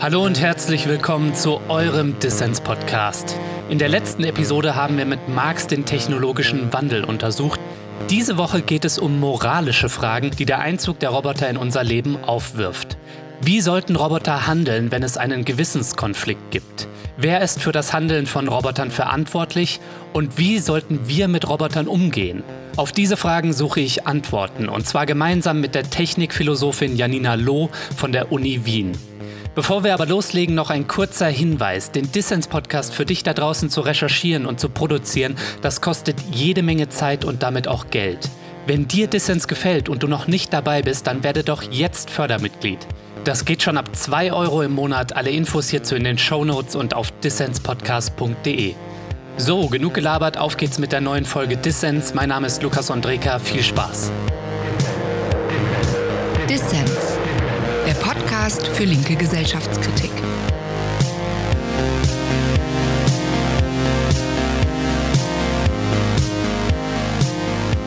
Hallo und herzlich willkommen zu eurem Dissens-Podcast. In der letzten Episode haben wir mit Marx den technologischen Wandel untersucht. Diese Woche geht es um moralische Fragen, die der Einzug der Roboter in unser Leben aufwirft. Wie sollten Roboter handeln, wenn es einen Gewissenskonflikt gibt? Wer ist für das Handeln von Robotern verantwortlich und wie sollten wir mit Robotern umgehen? Auf diese Fragen suche ich Antworten und zwar gemeinsam mit der Technikphilosophin Janina Loh von der Uni Wien. Bevor wir aber loslegen, noch ein kurzer Hinweis. Den Dissens-Podcast für dich da draußen zu recherchieren und zu produzieren, das kostet jede Menge Zeit und damit auch Geld. Wenn dir Dissens gefällt und du noch nicht dabei bist, dann werde doch jetzt Fördermitglied. Das geht schon ab 2 Euro im Monat. Alle Infos hierzu in den Show Notes und auf dissenspodcast.de. So, genug gelabert, auf geht's mit der neuen Folge Dissens. Mein Name ist Lukas Andreka, viel Spaß. Dissens der Podcast für linke Gesellschaftskritik.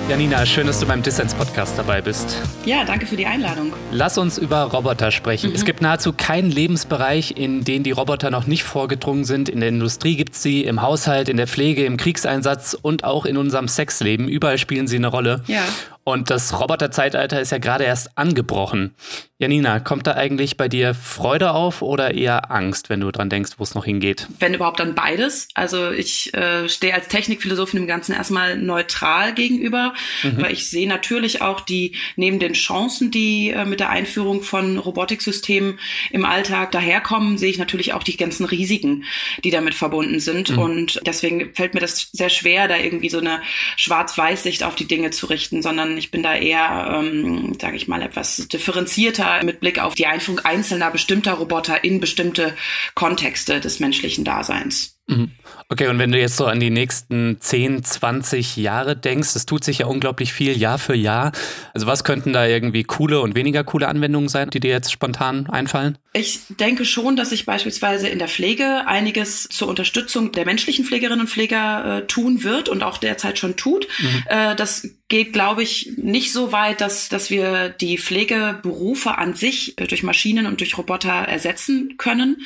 Janina, schön, dass du beim Dissens-Podcast dabei bist. Ja, danke für die Einladung. Lass uns über Roboter sprechen. Mhm. Es gibt nahezu keinen Lebensbereich, in den die Roboter noch nicht vorgedrungen sind. In der Industrie gibt es sie, im Haushalt, in der Pflege, im Kriegseinsatz und auch in unserem Sexleben. Überall spielen sie eine Rolle. Ja. Und das Roboterzeitalter ist ja gerade erst angebrochen. Janina, kommt da eigentlich bei dir Freude auf oder eher Angst, wenn du dran denkst, wo es noch hingeht? Wenn überhaupt dann beides. Also ich äh, stehe als Technikphilosophin dem Ganzen erstmal neutral gegenüber, mhm. weil ich sehe natürlich auch die, neben den Chancen, die äh, mit der Einführung von Robotiksystemen im Alltag daherkommen, sehe ich natürlich auch die ganzen Risiken, die damit verbunden sind. Mhm. Und deswegen fällt mir das sehr schwer, da irgendwie so eine Schwarz-Weiß-Sicht auf die Dinge zu richten, sondern ich bin da eher, ähm, sage ich mal, etwas differenzierter mit Blick auf die Einführung einzelner bestimmter Roboter in bestimmte Kontexte des menschlichen Daseins. Mhm. Okay, und wenn du jetzt so an die nächsten 10, 20 Jahre denkst, es tut sich ja unglaublich viel Jahr für Jahr. Also was könnten da irgendwie coole und weniger coole Anwendungen sein, die dir jetzt spontan einfallen? Ich denke schon, dass sich beispielsweise in der Pflege einiges zur Unterstützung der menschlichen Pflegerinnen und Pfleger äh, tun wird und auch derzeit schon tut. Mhm. Äh, das geht, glaube ich, nicht so weit, dass, dass wir die Pflegeberufe an sich durch Maschinen und durch Roboter ersetzen können.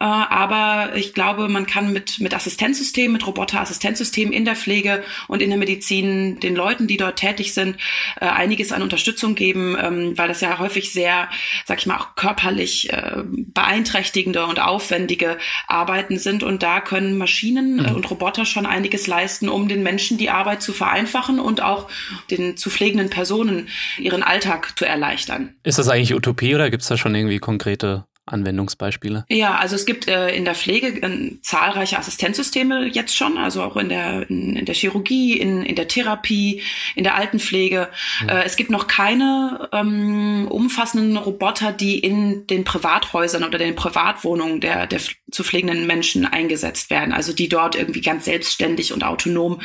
Äh, aber ich glaube, man kann mit, mit Assistenzsystemen, mit Roboterassistenzsystemen in der Pflege und in der Medizin den Leuten, die dort tätig sind, äh, einiges an Unterstützung geben, ähm, weil das ja häufig sehr, sag ich mal, auch körperlich äh, beeinträchtigende und aufwendige Arbeiten sind. Und da können Maschinen mhm. und Roboter schon einiges leisten, um den Menschen die Arbeit zu vereinfachen und auch den zu pflegenden Personen ihren Alltag zu erleichtern. Ist das eigentlich Utopie oder gibt es da schon irgendwie konkrete Anwendungsbeispiele? Ja, also es gibt äh, in der Pflege äh, zahlreiche Assistenzsysteme jetzt schon, also auch in der, in, in der Chirurgie, in, in der Therapie, in der Altenpflege. Mhm. Äh, es gibt noch keine ähm, umfassenden Roboter, die in den Privathäusern oder den Privatwohnungen der, der zu pflegenden Menschen eingesetzt werden, also die dort irgendwie ganz selbstständig und autonom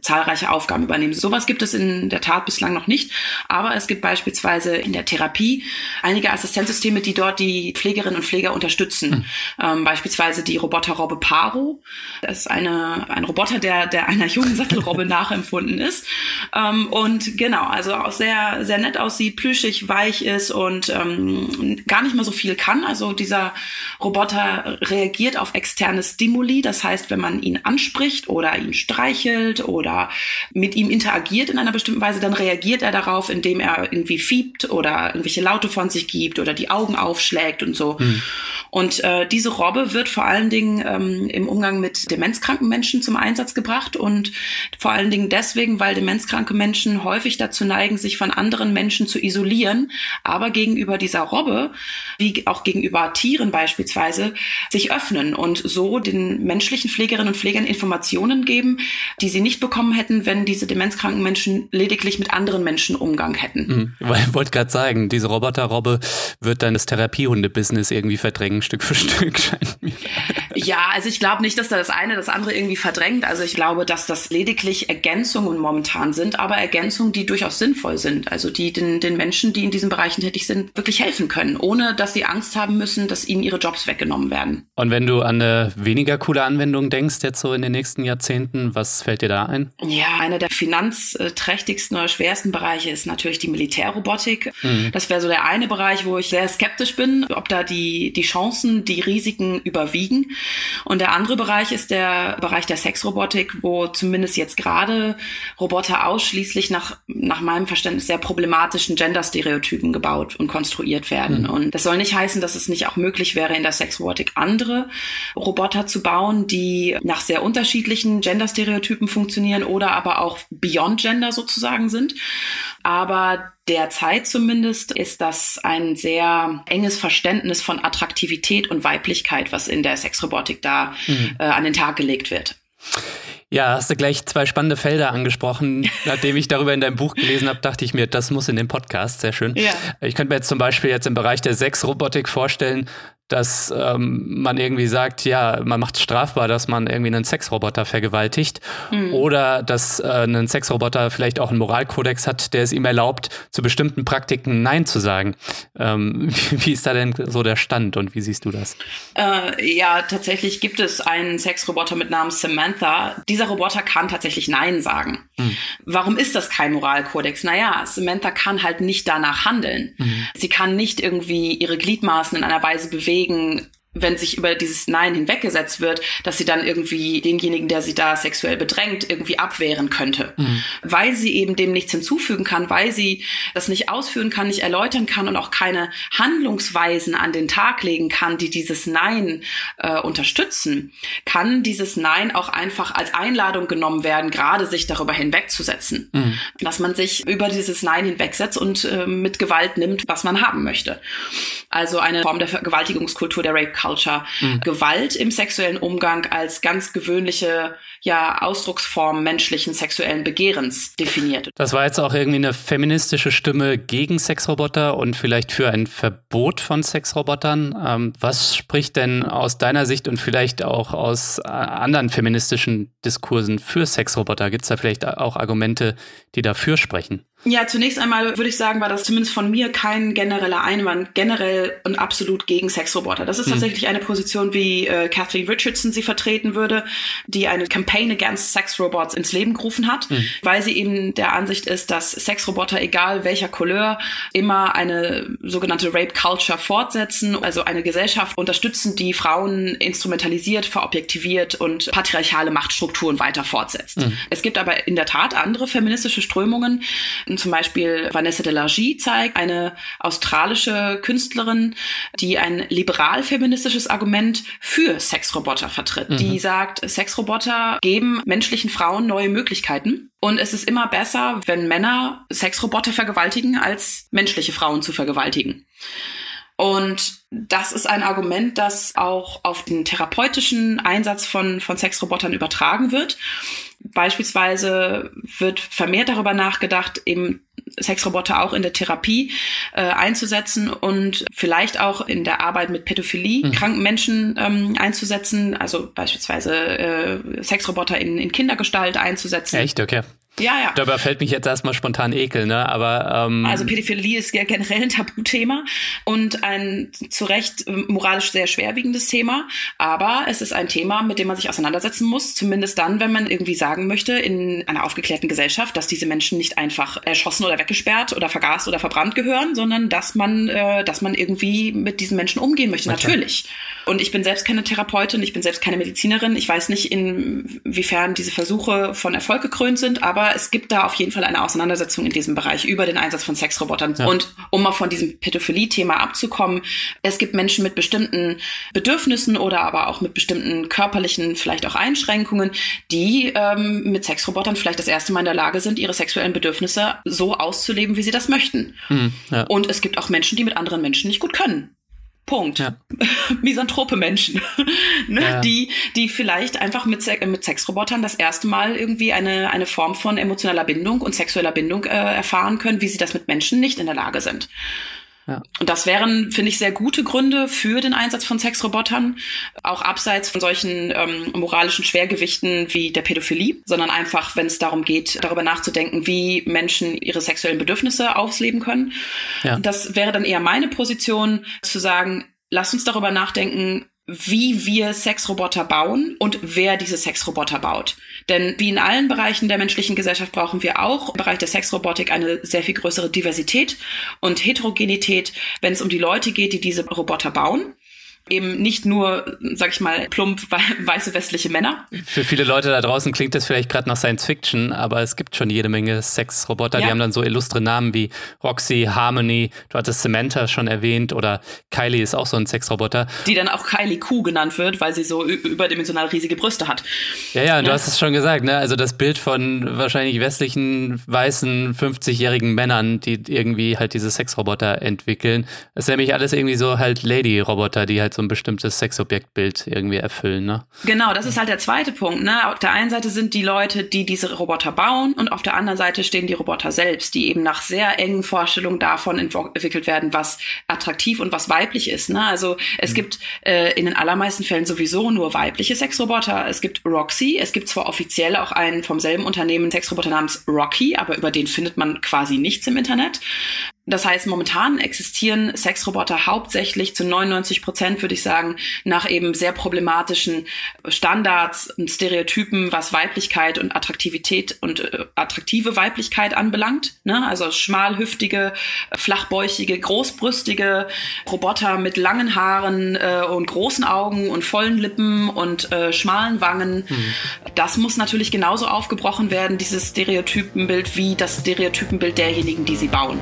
zahlreiche Aufgaben übernehmen. Sowas gibt es in der Tat bislang noch nicht, aber es gibt beispielsweise in der Therapie einige Assistenzsysteme, die dort die Pflegerinnen Pflegerinnen und Pfleger unterstützen. Mhm. Ähm, beispielsweise die Roboterrobbe Paro. Das ist eine, ein Roboter, der, der einer jungen Sattelrobbe nachempfunden ist. Ähm, und genau, also auch sehr, sehr nett aussieht, plüschig, weich ist und ähm, gar nicht mal so viel kann. Also dieser Roboter reagiert auf externe Stimuli. Das heißt, wenn man ihn anspricht oder ihn streichelt oder mit ihm interagiert in einer bestimmten Weise, dann reagiert er darauf, indem er irgendwie fiebt oder irgendwelche Laute von sich gibt oder die Augen aufschlägt und so. Mhm. Und äh, diese Robbe wird vor allen Dingen ähm, im Umgang mit demenzkranken Menschen zum Einsatz gebracht und vor allen Dingen deswegen, weil demenzkranke Menschen häufig dazu neigen, sich von anderen Menschen zu isolieren, aber gegenüber dieser Robbe, wie auch gegenüber Tieren beispielsweise, sich öffnen und so den menschlichen Pflegerinnen und Pflegern Informationen geben, die sie nicht bekommen hätten, wenn diese demenzkranken Menschen lediglich mit anderen Menschen Umgang hätten. Mhm. Ich wollte gerade sagen, diese Roboterrobbe wird dann das Therapiehunde-Business irgendwie verdrängen Stück für Stück, scheint mir. Ja, also ich glaube nicht, dass da das eine das andere irgendwie verdrängt. Also ich glaube, dass das lediglich Ergänzungen momentan sind, aber Ergänzungen, die durchaus sinnvoll sind. Also die den, den Menschen, die in diesen Bereichen tätig sind, wirklich helfen können, ohne dass sie Angst haben müssen, dass ihnen ihre Jobs weggenommen werden. Und wenn du an eine weniger coole Anwendung denkst, jetzt so in den nächsten Jahrzehnten, was fällt dir da ein? Ja, einer der finanzträchtigsten oder schwersten Bereiche ist natürlich die Militärrobotik. Mhm. Das wäre so der eine Bereich, wo ich sehr skeptisch bin, ob da die, die Chancen, die Risiken überwiegen. Und der andere Bereich ist der Bereich der Sexrobotik, wo zumindest jetzt gerade Roboter ausschließlich nach, nach meinem Verständnis sehr problematischen Gender-Stereotypen gebaut und konstruiert werden. Mhm. Und das soll nicht heißen, dass es nicht auch möglich wäre, in der Sexrobotik andere Roboter zu bauen, die nach sehr unterschiedlichen Gender-Stereotypen funktionieren oder aber auch Beyond Gender sozusagen sind. Aber derzeit zumindest ist das ein sehr enges Verständnis von Attraktivität und Weiblichkeit, was in der Sexrobotik da mhm. äh, an den Tag gelegt wird. Ja, hast du gleich zwei spannende Felder angesprochen. Nachdem ich darüber in deinem Buch gelesen habe, dachte ich mir, das muss in den Podcast. Sehr schön. Ja. Ich könnte mir jetzt zum Beispiel jetzt im Bereich der Sexrobotik vorstellen, dass ähm, man irgendwie sagt, ja, man macht es strafbar, dass man irgendwie einen Sexroboter vergewaltigt mhm. oder dass äh, ein Sexroboter vielleicht auch einen Moralkodex hat, der es ihm erlaubt, zu bestimmten Praktiken Nein zu sagen. Ähm, wie ist da denn so der Stand und wie siehst du das? Äh, ja, tatsächlich gibt es einen Sexroboter mit Namen Samantha. Dieser Roboter kann tatsächlich Nein sagen. Mhm. Warum ist das kein Moralkodex? Naja, Samantha kann halt nicht danach handeln. Mhm. Sie kann nicht irgendwie ihre Gliedmaßen in einer Weise bewegen, deswegen wenn sich über dieses Nein hinweggesetzt wird, dass sie dann irgendwie denjenigen, der sie da sexuell bedrängt, irgendwie abwehren könnte. Mhm. Weil sie eben dem nichts hinzufügen kann, weil sie das nicht ausführen kann, nicht erläutern kann und auch keine Handlungsweisen an den Tag legen kann, die dieses Nein äh, unterstützen, kann dieses Nein auch einfach als Einladung genommen werden, gerade sich darüber hinwegzusetzen. Mhm. Dass man sich über dieses Nein hinwegsetzt und äh, mit Gewalt nimmt, was man haben möchte. Also eine Form der Vergewaltigungskultur der Rape Culture mhm. Gewalt im sexuellen Umgang als ganz gewöhnliche ja, Ausdrucksform menschlichen sexuellen Begehrens definiert. Das war jetzt auch irgendwie eine feministische Stimme gegen Sexroboter und vielleicht für ein Verbot von Sexrobotern. Ähm, was spricht denn aus deiner Sicht und vielleicht auch aus äh, anderen feministischen Diskursen für Sexroboter? Gibt es da vielleicht auch Argumente, die dafür sprechen? Ja, zunächst einmal würde ich sagen, war das zumindest von mir kein genereller Einwand, generell und absolut gegen Sexroboter. Das ist mhm. tatsächlich eine Position, wie äh, Kathleen Richardson sie vertreten würde, die eine Campaign Against Sex Robots ins Leben gerufen hat, mhm. weil sie eben der Ansicht ist, dass Sexroboter, egal welcher Couleur, immer eine sogenannte Rape Culture fortsetzen, also eine Gesellschaft unterstützen, die Frauen instrumentalisiert, verobjektiviert und patriarchale Machtstrukturen weiter fortsetzt. Mhm. Es gibt aber in der Tat andere feministische Strömungen, zum Beispiel Vanessa de Largie zeigt, eine australische Künstlerin, die ein liberal-feministisches Argument für Sexroboter vertritt. Mhm. Die sagt, Sexroboter geben menschlichen Frauen neue Möglichkeiten. Und es ist immer besser, wenn Männer Sexroboter vergewaltigen, als menschliche Frauen zu vergewaltigen. Und das ist ein Argument, das auch auf den therapeutischen Einsatz von, von Sexrobotern übertragen wird. Beispielsweise wird vermehrt darüber nachgedacht, eben Sexroboter auch in der Therapie äh, einzusetzen und vielleicht auch in der Arbeit mit Pädophilie mhm. kranken Menschen ähm, einzusetzen, also beispielsweise äh, Sexroboter in, in Kindergestalt einzusetzen. Echt, okay. Ja, ja. Dabei fällt mich jetzt erstmal spontan Ekel, ne? Aber ähm also Pädophilie ist ja generell ein Tabuthema und ein zu Recht äh, moralisch sehr schwerwiegendes Thema. Aber es ist ein Thema, mit dem man sich auseinandersetzen muss. Zumindest dann, wenn man irgendwie sagen möchte in einer aufgeklärten Gesellschaft, dass diese Menschen nicht einfach erschossen oder weggesperrt oder vergast oder verbrannt gehören, sondern dass man, äh, dass man irgendwie mit diesen Menschen umgehen möchte. Okay. Natürlich. Und ich bin selbst keine Therapeutin, ich bin selbst keine Medizinerin. Ich weiß nicht, inwiefern diese Versuche von Erfolg gekrönt sind, aber es gibt da auf jeden Fall eine Auseinandersetzung in diesem Bereich über den Einsatz von Sexrobotern. Ja. Und um mal von diesem Pädophilie-Thema abzukommen, es gibt Menschen mit bestimmten Bedürfnissen oder aber auch mit bestimmten körperlichen vielleicht auch Einschränkungen, die ähm, mit Sexrobotern vielleicht das erste Mal in der Lage sind, ihre sexuellen Bedürfnisse so auszuleben, wie sie das möchten. Mhm, ja. Und es gibt auch Menschen, die mit anderen Menschen nicht gut können. Punkt. Ja. Misanthrope Menschen, ne? ja. die, die vielleicht einfach mit, mit Sexrobotern das erste Mal irgendwie eine, eine Form von emotionaler Bindung und sexueller Bindung äh, erfahren können, wie sie das mit Menschen nicht in der Lage sind. Ja. Und das wären, finde ich, sehr gute Gründe für den Einsatz von Sexrobotern, auch abseits von solchen ähm, moralischen Schwergewichten wie der Pädophilie, sondern einfach, wenn es darum geht, darüber nachzudenken, wie Menschen ihre sexuellen Bedürfnisse ausleben können. Ja. Das wäre dann eher meine Position, zu sagen, lass uns darüber nachdenken, wie wir Sexroboter bauen und wer diese Sexroboter baut. Denn wie in allen Bereichen der menschlichen Gesellschaft brauchen wir auch im Bereich der Sexrobotik eine sehr viel größere Diversität und Heterogenität, wenn es um die Leute geht, die diese Roboter bauen eben nicht nur, sag ich mal, plump weiße westliche Männer. Für viele Leute da draußen klingt das vielleicht gerade nach Science Fiction, aber es gibt schon jede Menge Sexroboter. Ja. Die haben dann so illustre Namen wie Roxy, Harmony, du hattest Samantha schon erwähnt oder Kylie ist auch so ein Sexroboter. Die dann auch Kylie Q genannt wird, weil sie so überdimensional riesige Brüste hat. Ja, ja, ja. du hast es schon gesagt, ne? Also das Bild von wahrscheinlich westlichen, weißen, 50-jährigen Männern, die irgendwie halt diese Sexroboter entwickeln. Das ist nämlich alles irgendwie so halt Lady-Roboter, die halt so ein bestimmtes Sexobjektbild irgendwie erfüllen, ne? Genau, das ist halt der zweite Punkt, ne? Auf der einen Seite sind die Leute, die diese Roboter bauen und auf der anderen Seite stehen die Roboter selbst, die eben nach sehr engen Vorstellungen davon entwickelt werden, was attraktiv und was weiblich ist, ne? Also es mhm. gibt äh, in den allermeisten Fällen sowieso nur weibliche Sexroboter. Es gibt Roxy, es gibt zwar offiziell auch einen vom selben Unternehmen Sexroboter namens Rocky, aber über den findet man quasi nichts im Internet. Das heißt, momentan existieren Sexroboter hauptsächlich zu 99 Prozent, würde ich sagen, nach eben sehr problematischen Standards und Stereotypen, was Weiblichkeit und Attraktivität und äh, attraktive Weiblichkeit anbelangt. Ne? Also schmalhüftige, flachbäuchige, großbrüstige Roboter mit langen Haaren äh, und großen Augen und vollen Lippen und äh, schmalen Wangen. Mhm. Das muss natürlich genauso aufgebrochen werden, dieses Stereotypenbild, wie das Stereotypenbild derjenigen, die sie bauen.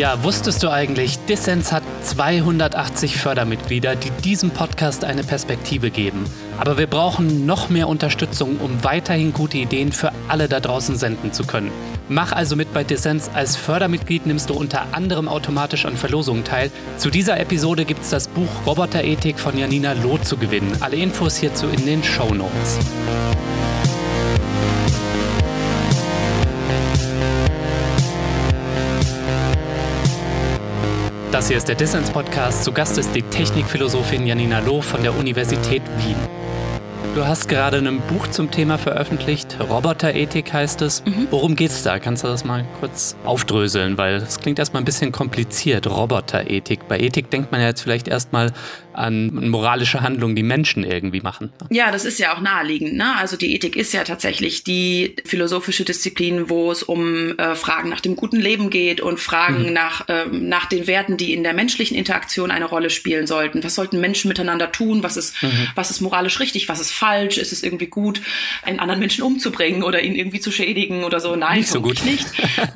Ja, wusstest du eigentlich, Dissens hat 280 Fördermitglieder, die diesem Podcast eine Perspektive geben. Aber wir brauchen noch mehr Unterstützung, um weiterhin gute Ideen für alle da draußen senden zu können. Mach also mit bei Dissens. Als Fördermitglied nimmst du unter anderem automatisch an Verlosungen teil. Zu dieser Episode gibt es das Buch Roboterethik von Janina Loth zu gewinnen. Alle Infos hierzu in den Show Notes. Das hier ist der Dissens Podcast. Zu Gast ist die Technikphilosophin Janina Loh von der Universität Wien. Du hast gerade ein Buch zum Thema veröffentlicht. Roboterethik heißt es. Mhm. Worum geht's da? Kannst du das mal kurz aufdröseln? Weil es klingt erstmal ein bisschen kompliziert. Roboterethik. Bei Ethik denkt man ja jetzt vielleicht erstmal an moralische Handlungen, die Menschen irgendwie machen. Ja, das ist ja auch naheliegend. Ne? Also die Ethik ist ja tatsächlich die philosophische Disziplin, wo es um äh, Fragen nach dem guten Leben geht und Fragen mhm. nach, äh, nach den Werten, die in der menschlichen Interaktion eine Rolle spielen sollten. Was sollten Menschen miteinander tun? Was ist, mhm. was ist moralisch richtig? Was ist falsch? Ist es irgendwie gut, einen anderen Menschen umzubringen oder ihn irgendwie zu schädigen oder so? Nein, nicht so gut. Nicht.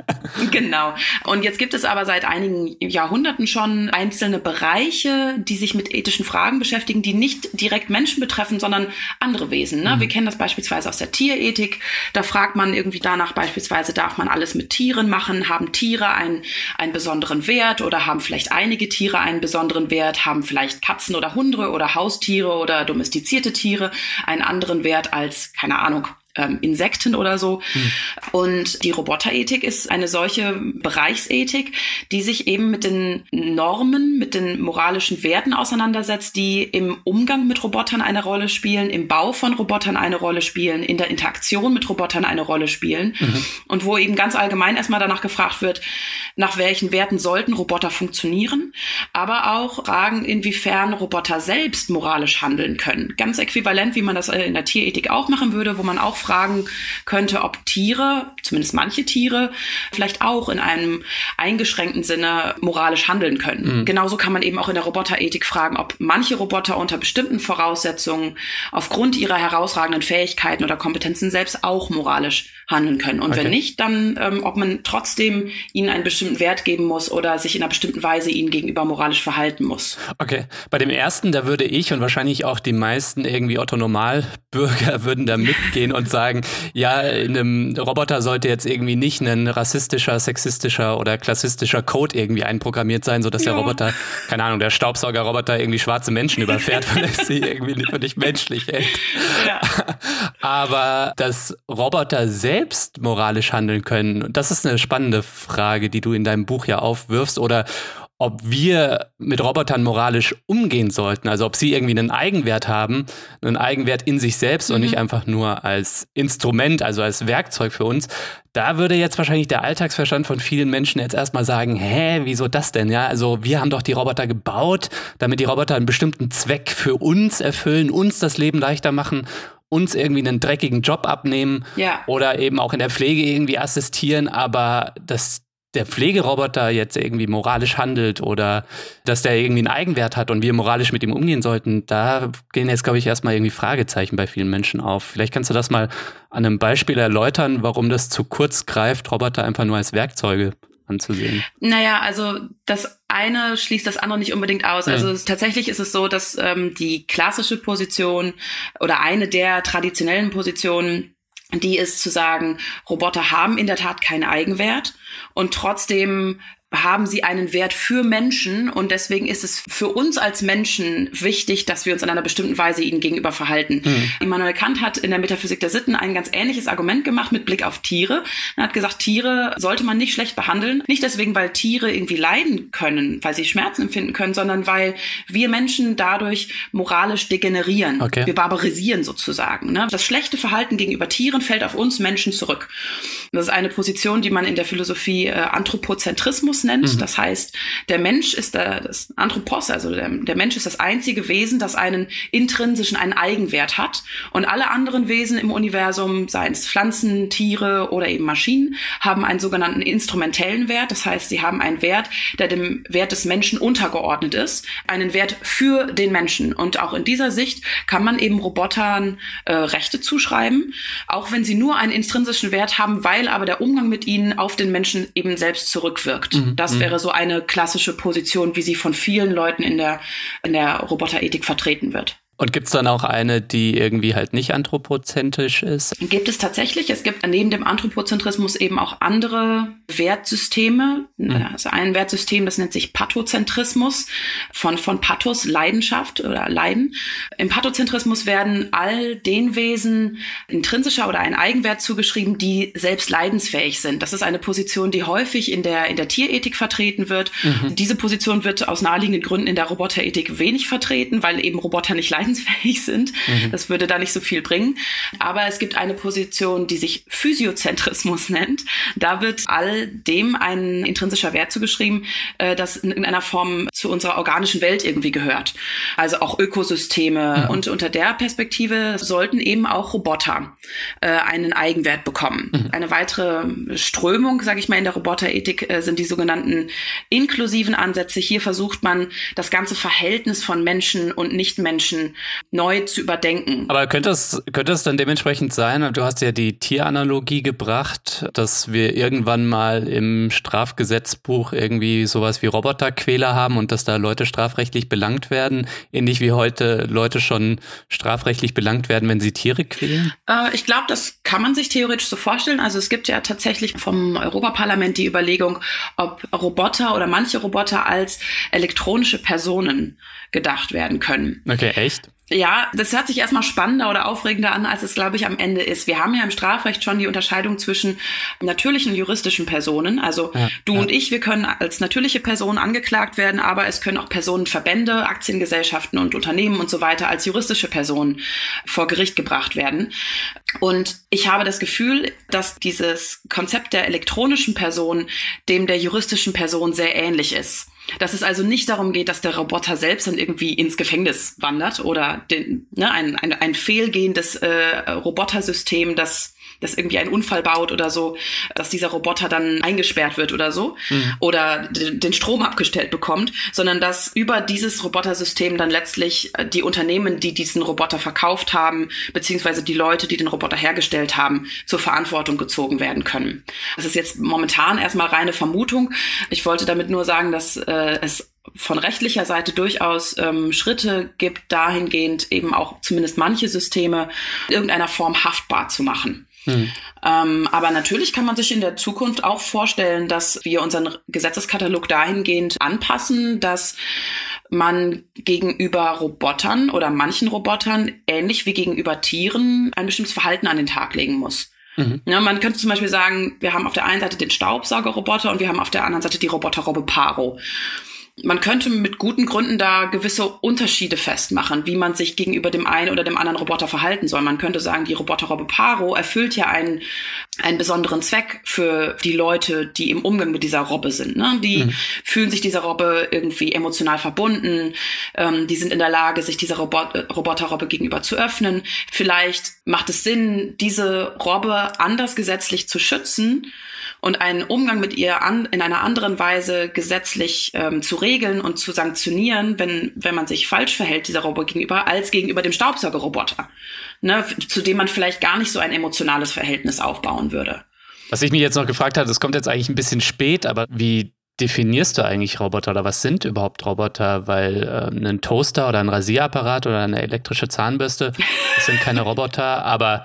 genau. Und jetzt gibt es aber seit einigen Jahrhunderten schon einzelne Bereiche, die sich mit ethischen Fragen beschäftigen, die nicht direkt Menschen betreffen, sondern andere Wesen. Ne? Mhm. Wir kennen das beispielsweise aus der Tierethik. Da fragt man irgendwie danach beispielsweise, darf man alles mit Tieren machen? Haben Tiere einen, einen besonderen Wert oder haben vielleicht einige Tiere einen besonderen Wert? Haben vielleicht Katzen oder Hunde oder Haustiere oder domestizierte Tiere einen anderen Wert als, keine Ahnung, ähm, Insekten oder so. Hm. Und die Roboterethik ist eine solche Bereichsethik, die sich eben mit den Normen, mit den moralischen Werten auseinandersetzt, die im Umgang mit Robotern eine Rolle spielen, im Bau von Robotern eine Rolle spielen, in der Interaktion mit Robotern eine Rolle spielen. Mhm. Und wo eben ganz allgemein erstmal danach gefragt wird, nach welchen Werten sollten Roboter funktionieren, aber auch Fragen, inwiefern Roboter selbst moralisch handeln können. Ganz äquivalent, wie man das in der Tierethik auch machen würde, wo man auch fragen könnte, ob Tiere, zumindest manche Tiere, vielleicht auch in einem eingeschränkten Sinne moralisch handeln können. Mhm. Genauso kann man eben auch in der Roboterethik fragen, ob manche Roboter unter bestimmten Voraussetzungen aufgrund ihrer herausragenden Fähigkeiten oder Kompetenzen selbst auch moralisch handeln können. Und okay. wenn nicht, dann ähm, ob man trotzdem ihnen einen bestimmten Wert geben muss oder sich in einer bestimmten Weise ihnen gegenüber moralisch verhalten muss. Okay. Bei dem ersten, da würde ich und wahrscheinlich auch die meisten irgendwie Otto Normalbürger würden da mitgehen und sagen, ja, in einem Roboter sollte jetzt irgendwie nicht ein rassistischer, sexistischer oder klassistischer Code irgendwie einprogrammiert sein, sodass ja. der Roboter, keine Ahnung, der Staubsaugerroboter irgendwie schwarze Menschen überfährt, weil er sie irgendwie nicht, für nicht menschlich hält. Ja. Aber dass Roboter selbst moralisch handeln können, das ist eine spannende Frage, die du in deinem Buch ja aufwirfst oder ob wir mit Robotern moralisch umgehen sollten. Also ob sie irgendwie einen Eigenwert haben, einen Eigenwert in sich selbst mhm. und nicht mhm. einfach nur als Instrument, also als Werkzeug für uns. Da würde jetzt wahrscheinlich der Alltagsverstand von vielen Menschen jetzt erstmal sagen, hä, wieso das denn? Ja, also wir haben doch die Roboter gebaut, damit die Roboter einen bestimmten Zweck für uns erfüllen, uns das Leben leichter machen uns irgendwie einen dreckigen Job abnehmen ja. oder eben auch in der Pflege irgendwie assistieren, aber das der Pflegeroboter jetzt irgendwie moralisch handelt oder dass der irgendwie einen Eigenwert hat und wir moralisch mit ihm umgehen sollten, da gehen jetzt, glaube ich, erstmal irgendwie Fragezeichen bei vielen Menschen auf. Vielleicht kannst du das mal an einem Beispiel erläutern, warum das zu kurz greift, Roboter einfach nur als Werkzeuge anzusehen. Naja, also das eine schließt das andere nicht unbedingt aus. Also es, tatsächlich ist es so, dass ähm, die klassische Position oder eine der traditionellen Positionen die ist zu sagen, Roboter haben in der Tat keinen Eigenwert und trotzdem haben sie einen Wert für Menschen und deswegen ist es für uns als Menschen wichtig, dass wir uns in einer bestimmten Weise ihnen gegenüber verhalten. Mhm. Immanuel Kant hat in der Metaphysik der Sitten ein ganz ähnliches Argument gemacht mit Blick auf Tiere. Er hat gesagt, Tiere sollte man nicht schlecht behandeln. Nicht deswegen, weil Tiere irgendwie leiden können, weil sie Schmerzen empfinden können, sondern weil wir Menschen dadurch moralisch degenerieren. Okay. Wir barbarisieren sozusagen. Ne? Das schlechte Verhalten gegenüber Tieren fällt auf uns Menschen zurück. Das ist eine Position, die man in der Philosophie äh, Anthropozentrismus nennt. Mhm. Das heißt, der Mensch ist der, das Anthropos, also der, der Mensch ist das einzige Wesen, das einen intrinsischen, einen Eigenwert hat. Und alle anderen Wesen im Universum, seien es Pflanzen, Tiere oder eben Maschinen, haben einen sogenannten instrumentellen Wert. Das heißt, sie haben einen Wert, der dem Wert des Menschen untergeordnet ist. Einen Wert für den Menschen. Und auch in dieser Sicht kann man eben Robotern äh, Rechte zuschreiben, auch wenn sie nur einen intrinsischen Wert haben, weil aber der Umgang mit ihnen auf den Menschen eben selbst zurückwirkt. Mhm. Das mhm. wäre so eine klassische Position, wie sie von vielen Leuten in der, in der Roboterethik vertreten wird. Und gibt es dann auch eine, die irgendwie halt nicht anthropozentrisch ist? Gibt es tatsächlich. Es gibt neben dem Anthropozentrismus eben auch andere Wertsysteme. Mhm. Also ein Wertsystem, das nennt sich Pathozentrismus, von, von Pathos, Leidenschaft oder Leiden. Im Pathozentrismus werden all den Wesen intrinsischer oder ein Eigenwert zugeschrieben, die selbst leidensfähig sind. Das ist eine Position, die häufig in der, in der Tierethik vertreten wird. Mhm. Diese Position wird aus naheliegenden Gründen in der Roboterethik wenig vertreten, weil eben Roboter nicht leiden leidensfähig sind. Mhm. Das würde da nicht so viel bringen. Aber es gibt eine Position, die sich Physiozentrismus nennt. Da wird all dem ein intrinsischer Wert zugeschrieben, äh, das in irgendeiner Form zu unserer organischen Welt irgendwie gehört. Also auch Ökosysteme. Mhm. Und unter der Perspektive sollten eben auch Roboter äh, einen Eigenwert bekommen. Mhm. Eine weitere Strömung, sage ich mal, in der Roboterethik äh, sind die sogenannten inklusiven Ansätze. Hier versucht man, das ganze Verhältnis von Menschen und Nichtmenschen neu zu überdenken. Aber könnte es, könnte es dann dementsprechend sein, du hast ja die Tieranalogie gebracht, dass wir irgendwann mal im Strafgesetzbuch irgendwie sowas wie Roboterquäler haben und dass da Leute strafrechtlich belangt werden, ähnlich wie heute Leute schon strafrechtlich belangt werden, wenn sie Tiere quälen? Äh, ich glaube, das kann man sich theoretisch so vorstellen. Also es gibt ja tatsächlich vom Europaparlament die Überlegung, ob Roboter oder manche Roboter als elektronische Personen gedacht werden können. Okay, echt? Ja, das hört sich erstmal spannender oder aufregender an, als es, glaube ich, am Ende ist. Wir haben ja im Strafrecht schon die Unterscheidung zwischen natürlichen und juristischen Personen. Also ja, du ja. und ich, wir können als natürliche Personen angeklagt werden, aber es können auch Personen, Verbände, Aktiengesellschaften und Unternehmen und so weiter als juristische Personen vor Gericht gebracht werden. Und ich habe das Gefühl, dass dieses Konzept der elektronischen Person dem der juristischen Person sehr ähnlich ist. Dass es also nicht darum geht, dass der Roboter selbst dann irgendwie ins Gefängnis wandert oder den, ne, ein, ein, ein fehlgehendes äh, Robotersystem, das das irgendwie einen Unfall baut oder so, dass dieser Roboter dann eingesperrt wird oder so mhm. oder den Strom abgestellt bekommt, sondern dass über dieses Robotersystem dann letztlich äh, die Unternehmen, die diesen Roboter verkauft haben, beziehungsweise die Leute, die den Roboter hergestellt haben, zur Verantwortung gezogen werden können. Das ist jetzt momentan erstmal reine Vermutung. Ich wollte damit nur sagen, dass äh, es von rechtlicher Seite durchaus ähm, Schritte gibt, dahingehend eben auch zumindest manche Systeme in irgendeiner Form haftbar zu machen. Hm. Ähm, aber natürlich kann man sich in der Zukunft auch vorstellen, dass wir unseren Gesetzeskatalog dahingehend anpassen, dass man gegenüber Robotern oder manchen Robotern ähnlich wie gegenüber Tieren ein bestimmtes Verhalten an den Tag legen muss. Mhm. Ja, man könnte zum Beispiel sagen, wir haben auf der einen Seite den Staubsaugerroboter und wir haben auf der anderen Seite die Roboterrobbe Paro man könnte mit guten Gründen da gewisse Unterschiede festmachen, wie man sich gegenüber dem einen oder dem anderen Roboter verhalten soll. Man könnte sagen, die Roboterrobbe Paro erfüllt ja einen, einen besonderen Zweck für die Leute, die im Umgang mit dieser Robbe sind. Ne? Die mhm. fühlen sich dieser Robbe irgendwie emotional verbunden. Ähm, die sind in der Lage, sich dieser Robot Roboterrobbe gegenüber zu öffnen. Vielleicht macht es Sinn, diese Robbe anders gesetzlich zu schützen und einen Umgang mit ihr an, in einer anderen Weise gesetzlich ähm, zu regeln und zu sanktionieren, wenn, wenn man sich falsch verhält dieser Roboter gegenüber, als gegenüber dem Staubsaugerroboter, ne, zu dem man vielleicht gar nicht so ein emotionales Verhältnis aufbauen würde. Was ich mich jetzt noch gefragt habe, das kommt jetzt eigentlich ein bisschen spät, aber wie definierst du eigentlich Roboter oder was sind überhaupt Roboter? Weil äh, ein Toaster oder ein Rasierapparat oder eine elektrische Zahnbürste, das sind keine Roboter, aber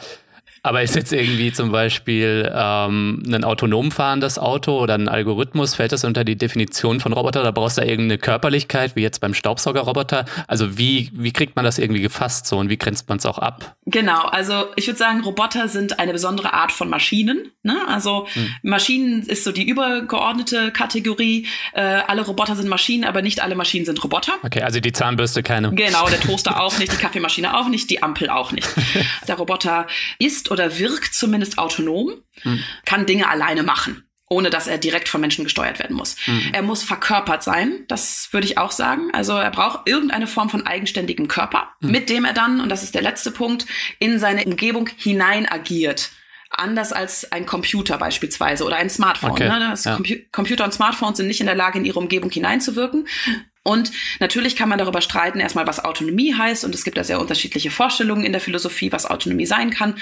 aber ist jetzt irgendwie zum Beispiel ähm, ein autonom fahrendes Auto oder ein Algorithmus, fällt das unter die Definition von Roboter? Da brauchst du irgendeine Körperlichkeit, wie jetzt beim Staubsaugerroboter. Also wie, wie kriegt man das irgendwie gefasst so und wie grenzt man es auch ab? Genau, also ich würde sagen, Roboter sind eine besondere Art von Maschinen. Ne? Also hm. Maschinen ist so die übergeordnete Kategorie. Äh, alle Roboter sind Maschinen, aber nicht alle Maschinen sind Roboter. Okay, also die Zahnbürste keine. Genau, der Toaster auch nicht, die Kaffeemaschine auch nicht, die Ampel auch nicht. der Roboter ist oder wirkt zumindest autonom, mhm. kann Dinge alleine machen ohne dass er direkt von Menschen gesteuert werden muss. Mhm. Er muss verkörpert sein, das würde ich auch sagen. Also er braucht irgendeine Form von eigenständigem Körper, mhm. mit dem er dann, und das ist der letzte Punkt, in seine Umgebung hinein agiert. Anders als ein Computer beispielsweise oder ein Smartphone. Okay. Ne? Ja. Computer und Smartphones sind nicht in der Lage, in ihre Umgebung hineinzuwirken. Und natürlich kann man darüber streiten, erstmal, was Autonomie heißt. Und es gibt da sehr unterschiedliche Vorstellungen in der Philosophie, was Autonomie sein kann.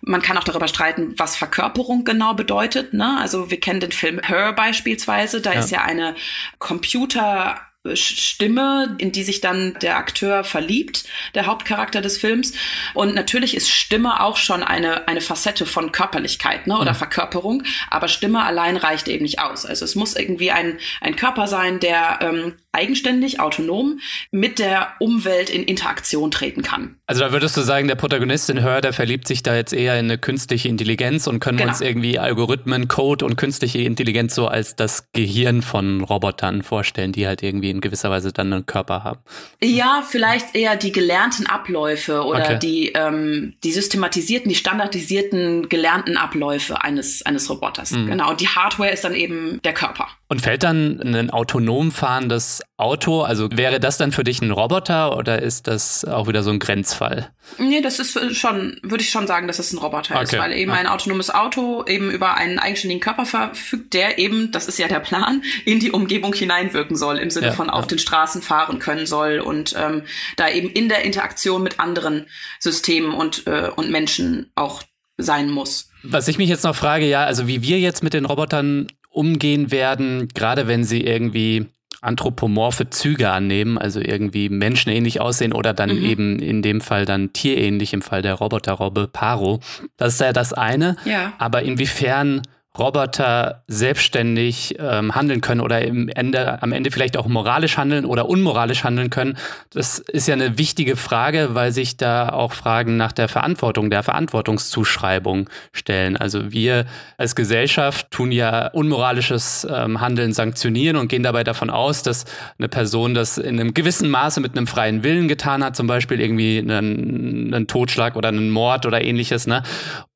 Man kann auch darüber streiten, was Verkörperung genau bedeutet. Ne? Also wir kennen den Film Her beispielsweise. Da ja. ist ja eine Computer Stimme, in die sich dann der Akteur verliebt, der Hauptcharakter des Films. Und natürlich ist Stimme auch schon eine, eine Facette von Körperlichkeit ne, oder mhm. Verkörperung, aber Stimme allein reicht eben nicht aus. Also es muss irgendwie ein, ein Körper sein, der ähm, eigenständig, autonom mit der Umwelt in Interaktion treten kann. Also da würdest du sagen, der Protagonist in Hör, der verliebt sich da jetzt eher in eine künstliche Intelligenz und können genau. uns irgendwie Algorithmen, Code und künstliche Intelligenz so als das Gehirn von Robotern vorstellen, die halt irgendwie in gewisser Weise dann einen Körper haben? Ja, vielleicht eher die gelernten Abläufe oder okay. die, ähm, die systematisierten, die standardisierten gelernten Abläufe eines, eines Roboters. Mhm. Genau. Die Hardware ist dann eben der Körper. Und fällt dann ein autonom fahrendes Auto, also wäre das dann für dich ein Roboter oder ist das auch wieder so ein Grenzfall? Nee, das ist schon, würde ich schon sagen, dass es ein Roboter okay. ist, weil eben ein autonomes Auto eben über einen eigenständigen Körper verfügt, der eben, das ist ja der Plan, in die Umgebung hineinwirken soll, im Sinne ja, von auf ja. den Straßen fahren können soll und ähm, da eben in der Interaktion mit anderen Systemen und, äh, und Menschen auch sein muss. Was ich mich jetzt noch frage, ja, also wie wir jetzt mit den Robotern umgehen werden, gerade wenn sie irgendwie anthropomorphe Züge annehmen, also irgendwie menschenähnlich aussehen oder dann mhm. eben in dem Fall dann tierähnlich im Fall der Roboterrobbe Paro. Das ist ja das eine. Ja. Aber inwiefern Roboter selbstständig ähm, handeln können oder im Ende, am Ende vielleicht auch moralisch handeln oder unmoralisch handeln können. Das ist ja eine wichtige Frage, weil sich da auch Fragen nach der Verantwortung, der Verantwortungszuschreibung stellen. Also wir als Gesellschaft tun ja unmoralisches ähm, Handeln sanktionieren und gehen dabei davon aus, dass eine Person das in einem gewissen Maße mit einem freien Willen getan hat, zum Beispiel irgendwie einen, einen Totschlag oder einen Mord oder ähnliches, ne?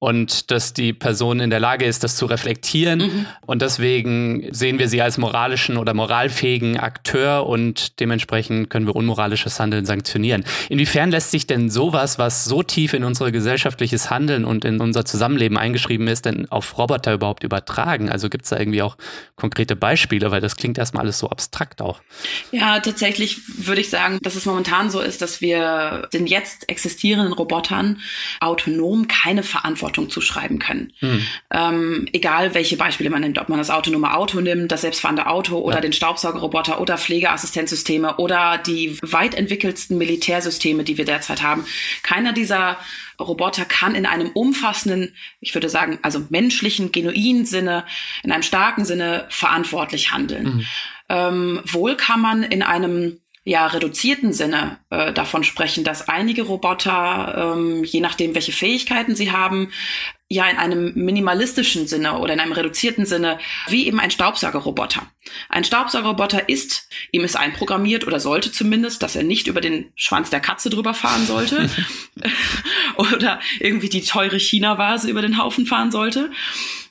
Und dass die Person in der Lage ist, das zu reflektieren reflektieren. Mhm. Und deswegen sehen wir sie als moralischen oder moralfähigen Akteur und dementsprechend können wir unmoralisches Handeln sanktionieren. Inwiefern lässt sich denn sowas, was so tief in unser gesellschaftliches Handeln und in unser Zusammenleben eingeschrieben ist, denn auf Roboter überhaupt übertragen? Also gibt es da irgendwie auch konkrete Beispiele, weil das klingt erstmal alles so abstrakt auch. Ja, tatsächlich würde ich sagen, dass es momentan so ist, dass wir den jetzt existierenden Robotern autonom keine Verantwortung zuschreiben können. Hm. Ähm, egal egal welche Beispiele man nimmt, ob man das autonome Auto nimmt, das selbstfahrende Auto oder ja. den Staubsaugerroboter oder Pflegeassistenzsysteme oder die weit entwickelsten Militärsysteme, die wir derzeit haben. Keiner dieser Roboter kann in einem umfassenden, ich würde sagen, also menschlichen, genuinen Sinne, in einem starken Sinne verantwortlich handeln. Mhm. Ähm, wohl kann man in einem ja reduzierten Sinne äh, davon sprechen, dass einige Roboter, ähm, je nachdem, welche Fähigkeiten sie haben, ja in einem minimalistischen Sinne oder in einem reduzierten Sinne, wie eben ein Staubsaugerroboter. Ein Staubsaugerroboter ist, ihm ist einprogrammiert oder sollte zumindest, dass er nicht über den Schwanz der Katze drüber fahren sollte oder irgendwie die teure China-Vase über den Haufen fahren sollte.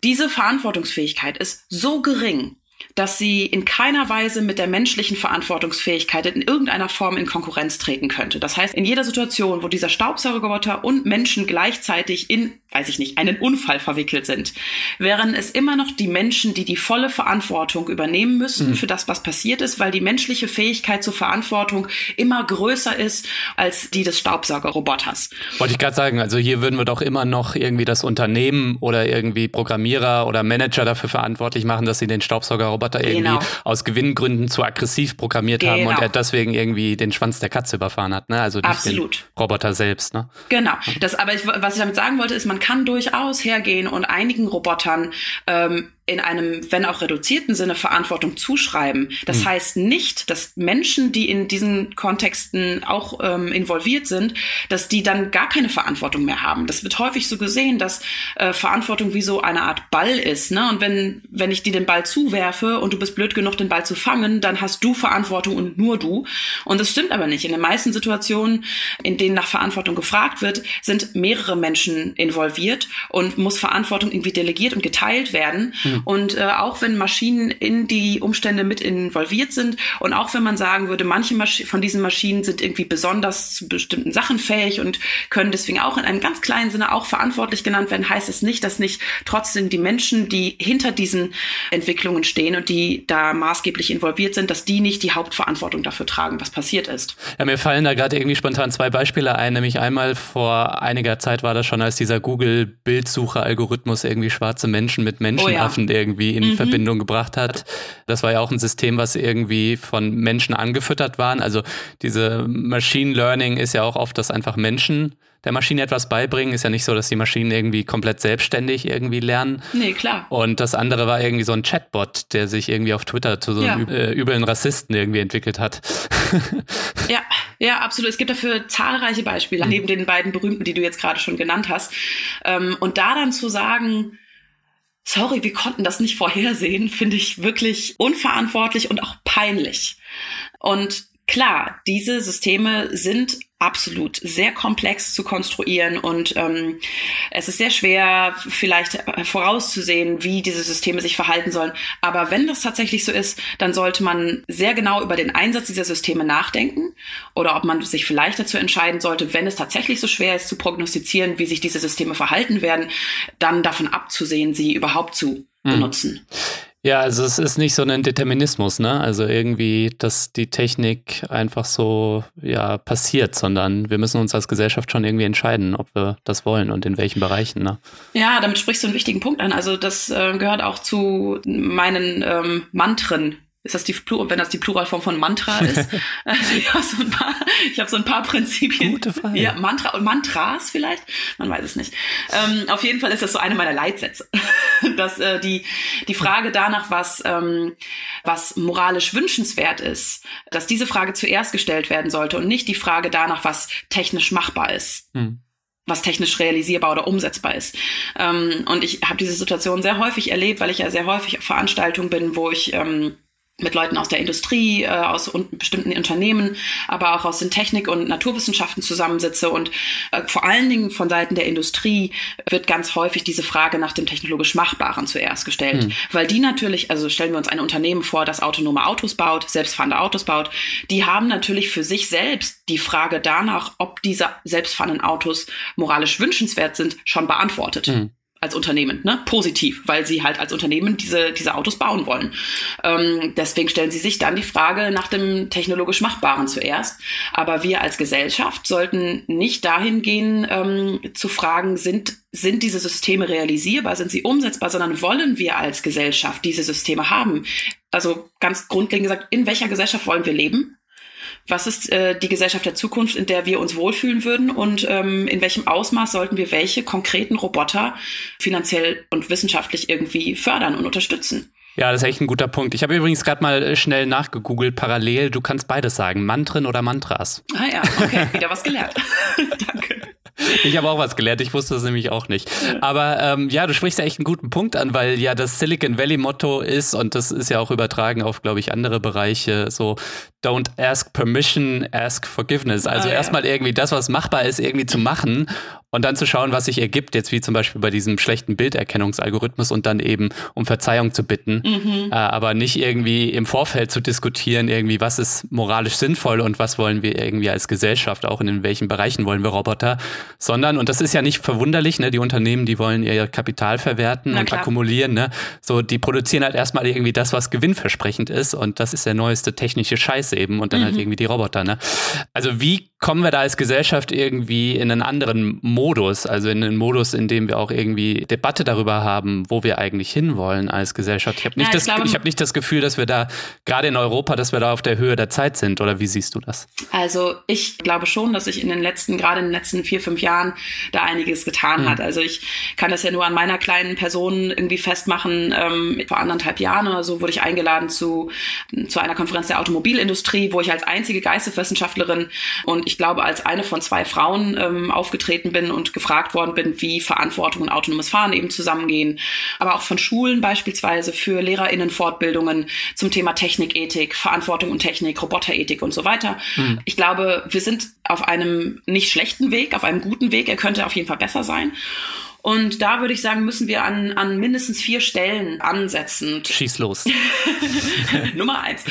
Diese Verantwortungsfähigkeit ist so gering, dass sie in keiner Weise mit der menschlichen Verantwortungsfähigkeit in irgendeiner Form in Konkurrenz treten könnte. Das heißt, in jeder Situation, wo dieser Staubsaugerroboter und Menschen gleichzeitig in, weiß ich nicht, einen Unfall verwickelt sind, wären es immer noch die Menschen, die die volle Verantwortung übernehmen müssten mhm. für das, was passiert ist, weil die menschliche Fähigkeit zur Verantwortung immer größer ist als die des Staubsaugerroboters. Wollte ich gerade sagen, also hier würden wir doch immer noch irgendwie das Unternehmen oder irgendwie Programmierer oder Manager dafür verantwortlich machen, dass sie den Staubsaugerroboter Roboter irgendwie genau. aus Gewinngründen zu aggressiv programmiert genau. haben und er deswegen irgendwie den Schwanz der Katze überfahren hat, ne? Also nicht Absolut. den Roboter selbst, ne? Genau. Das, aber ich, was ich damit sagen wollte, ist, man kann durchaus hergehen und einigen Robotern ähm, in einem, wenn auch reduzierten Sinne, Verantwortung zuschreiben. Das hm. heißt nicht, dass Menschen, die in diesen Kontexten auch ähm, involviert sind, dass die dann gar keine Verantwortung mehr haben. Das wird häufig so gesehen, dass äh, Verantwortung wie so eine Art Ball ist. Ne? Und wenn, wenn ich dir den Ball zuwerfe und du bist blöd genug, den Ball zu fangen, dann hast du Verantwortung und nur du. Und das stimmt aber nicht. In den meisten Situationen, in denen nach Verantwortung gefragt wird, sind mehrere Menschen involviert und muss Verantwortung irgendwie delegiert und geteilt werden. Hm. Und äh, auch wenn Maschinen in die Umstände mit involviert sind und auch wenn man sagen würde, manche Masch von diesen Maschinen sind irgendwie besonders zu bestimmten Sachen fähig und können deswegen auch in einem ganz kleinen Sinne auch verantwortlich genannt werden, heißt es nicht, dass nicht trotzdem die Menschen, die hinter diesen Entwicklungen stehen und die da maßgeblich involviert sind, dass die nicht die Hauptverantwortung dafür tragen, was passiert ist. Ja, mir fallen da gerade irgendwie spontan zwei Beispiele ein, nämlich einmal vor einiger Zeit war das schon, als dieser Google-Bildsucher-Algorithmus irgendwie schwarze Menschen mit Menschenaffen oh ja. Irgendwie in mhm. Verbindung gebracht hat. Das war ja auch ein System, was irgendwie von Menschen angefüttert waren. Also diese Machine Learning ist ja auch oft, dass einfach Menschen der Maschine etwas beibringen. Ist ja nicht so, dass die Maschinen irgendwie komplett selbstständig irgendwie lernen. Nee, klar. Und das andere war irgendwie so ein Chatbot, der sich irgendwie auf Twitter zu so ja. einem äh, übeln Rassisten irgendwie entwickelt hat. ja, ja, absolut. Es gibt dafür zahlreiche Beispiele, neben den beiden berühmten, die du jetzt gerade schon genannt hast. Ähm, und da dann zu sagen, sorry, wir konnten das nicht vorhersehen, finde ich wirklich unverantwortlich und auch peinlich. Und klar, diese Systeme sind absolut sehr komplex zu konstruieren und ähm, es ist sehr schwer vielleicht vorauszusehen, wie diese Systeme sich verhalten sollen. Aber wenn das tatsächlich so ist, dann sollte man sehr genau über den Einsatz dieser Systeme nachdenken oder ob man sich vielleicht dazu entscheiden sollte, wenn es tatsächlich so schwer ist zu prognostizieren, wie sich diese Systeme verhalten werden, dann davon abzusehen, sie überhaupt zu hm. benutzen. Ja, also es ist nicht so ein Determinismus, ne? Also irgendwie, dass die Technik einfach so ja passiert, sondern wir müssen uns als Gesellschaft schon irgendwie entscheiden, ob wir das wollen und in welchen Bereichen, ne? Ja, damit sprichst du einen wichtigen Punkt an. Also das äh, gehört auch zu meinen ähm, Mantren, ist das die Plural, wenn das die Pluralform von Mantra ist? ich habe so ein paar, ich habe so ein paar Prinzipien. Gute Frage. Ja, Mantra und Mantras vielleicht, man weiß es nicht. Ähm, auf jeden Fall ist das so eine meiner Leitsätze, dass äh, die die Frage danach, was ähm, was moralisch wünschenswert ist, dass diese Frage zuerst gestellt werden sollte und nicht die Frage danach, was technisch machbar ist. Hm was technisch realisierbar oder umsetzbar ist. Ähm, und ich habe diese Situation sehr häufig erlebt, weil ich ja sehr häufig auf Veranstaltungen bin, wo ich ähm, mit Leuten aus der Industrie, äh, aus bestimmten Unternehmen, aber auch aus den Technik- und Naturwissenschaften zusammensitze. Und äh, vor allen Dingen von Seiten der Industrie wird ganz häufig diese Frage nach dem technologisch Machbaren zuerst gestellt. Mhm. Weil die natürlich, also stellen wir uns ein Unternehmen vor, das autonome Autos baut, selbstfahrende Autos baut, die haben natürlich für sich selbst die Frage danach, ob diese selbstfahrenden Autos moralisch wünschenswert sind, schon beantwortet. Mhm. Als Unternehmen, ne? Positiv, weil sie halt als Unternehmen diese, diese Autos bauen wollen. Ähm, deswegen stellen sie sich dann die Frage nach dem technologisch Machbaren zuerst. Aber wir als Gesellschaft sollten nicht dahin gehen, ähm, zu fragen, sind, sind diese Systeme realisierbar, sind sie umsetzbar, sondern wollen wir als Gesellschaft diese Systeme haben? Also ganz grundlegend gesagt, in welcher Gesellschaft wollen wir leben? Was ist äh, die Gesellschaft der Zukunft, in der wir uns wohlfühlen würden und ähm, in welchem Ausmaß sollten wir welche konkreten Roboter finanziell und wissenschaftlich irgendwie fördern und unterstützen. Ja, das ist echt ein guter Punkt. Ich habe übrigens gerade mal äh, schnell nachgegoogelt, parallel. Du kannst beides sagen, Mantren oder Mantras. Ah ja, okay, wieder was gelernt. Danke. Ich habe auch was gelernt, ich wusste es nämlich auch nicht. Aber ähm, ja, du sprichst ja echt einen guten Punkt an, weil ja das Silicon Valley Motto ist, und das ist ja auch übertragen auf, glaube ich, andere Bereiche, so don't ask permission, ask forgiveness. Also ah, ja. erstmal irgendwie das, was machbar ist, irgendwie zu machen und dann zu schauen, was sich ergibt, jetzt wie zum Beispiel bei diesem schlechten Bilderkennungsalgorithmus und dann eben um Verzeihung zu bitten, mhm. äh, aber nicht irgendwie im Vorfeld zu diskutieren, irgendwie, was ist moralisch sinnvoll und was wollen wir irgendwie als Gesellschaft, auch in welchen Bereichen wollen wir Roboter, sondern, und das ist ja nicht verwunderlich, ne, die Unternehmen, die wollen ihr Kapital verwerten Na und klar. akkumulieren, ne, so, die produzieren halt erstmal irgendwie das, was gewinnversprechend ist und das ist der neueste technische Scheiß eben und dann halt mhm. halt irgendwie die Roboter, ne. Also wie kommen wir da als Gesellschaft irgendwie in einen anderen Modus, also in einen Modus, in dem wir auch irgendwie Debatte darüber haben, wo wir eigentlich hinwollen als Gesellschaft. Ich habe nicht, ja, das, ich hab nicht das Gefühl, dass wir da, gerade in Europa, dass wir da auf der Höhe der Zeit sind. Oder wie siehst du das? Also ich glaube schon, dass sich in den letzten, gerade in den letzten vier, fünf Jahren da einiges getan mhm. hat. Also ich kann das ja nur an meiner kleinen Person irgendwie festmachen. Ähm, vor anderthalb Jahren oder so wurde ich eingeladen zu, zu einer Konferenz der Automobilindustrie, wo ich als einzige Geisteswissenschaftlerin und ich glaube, als eine von zwei Frauen ähm, aufgetreten bin und gefragt worden bin, wie Verantwortung und autonomes Fahren eben zusammengehen. Aber auch von Schulen beispielsweise für LehrerInnen Fortbildungen zum Thema Technikethik, Verantwortung und Technik, Roboterethik und so weiter. Mhm. Ich glaube, wir sind auf einem nicht schlechten Weg, auf einem guten Weg. Er könnte auf jeden Fall besser sein. Und da würde ich sagen, müssen wir an, an mindestens vier Stellen ansetzen. Schieß los. Nummer eins.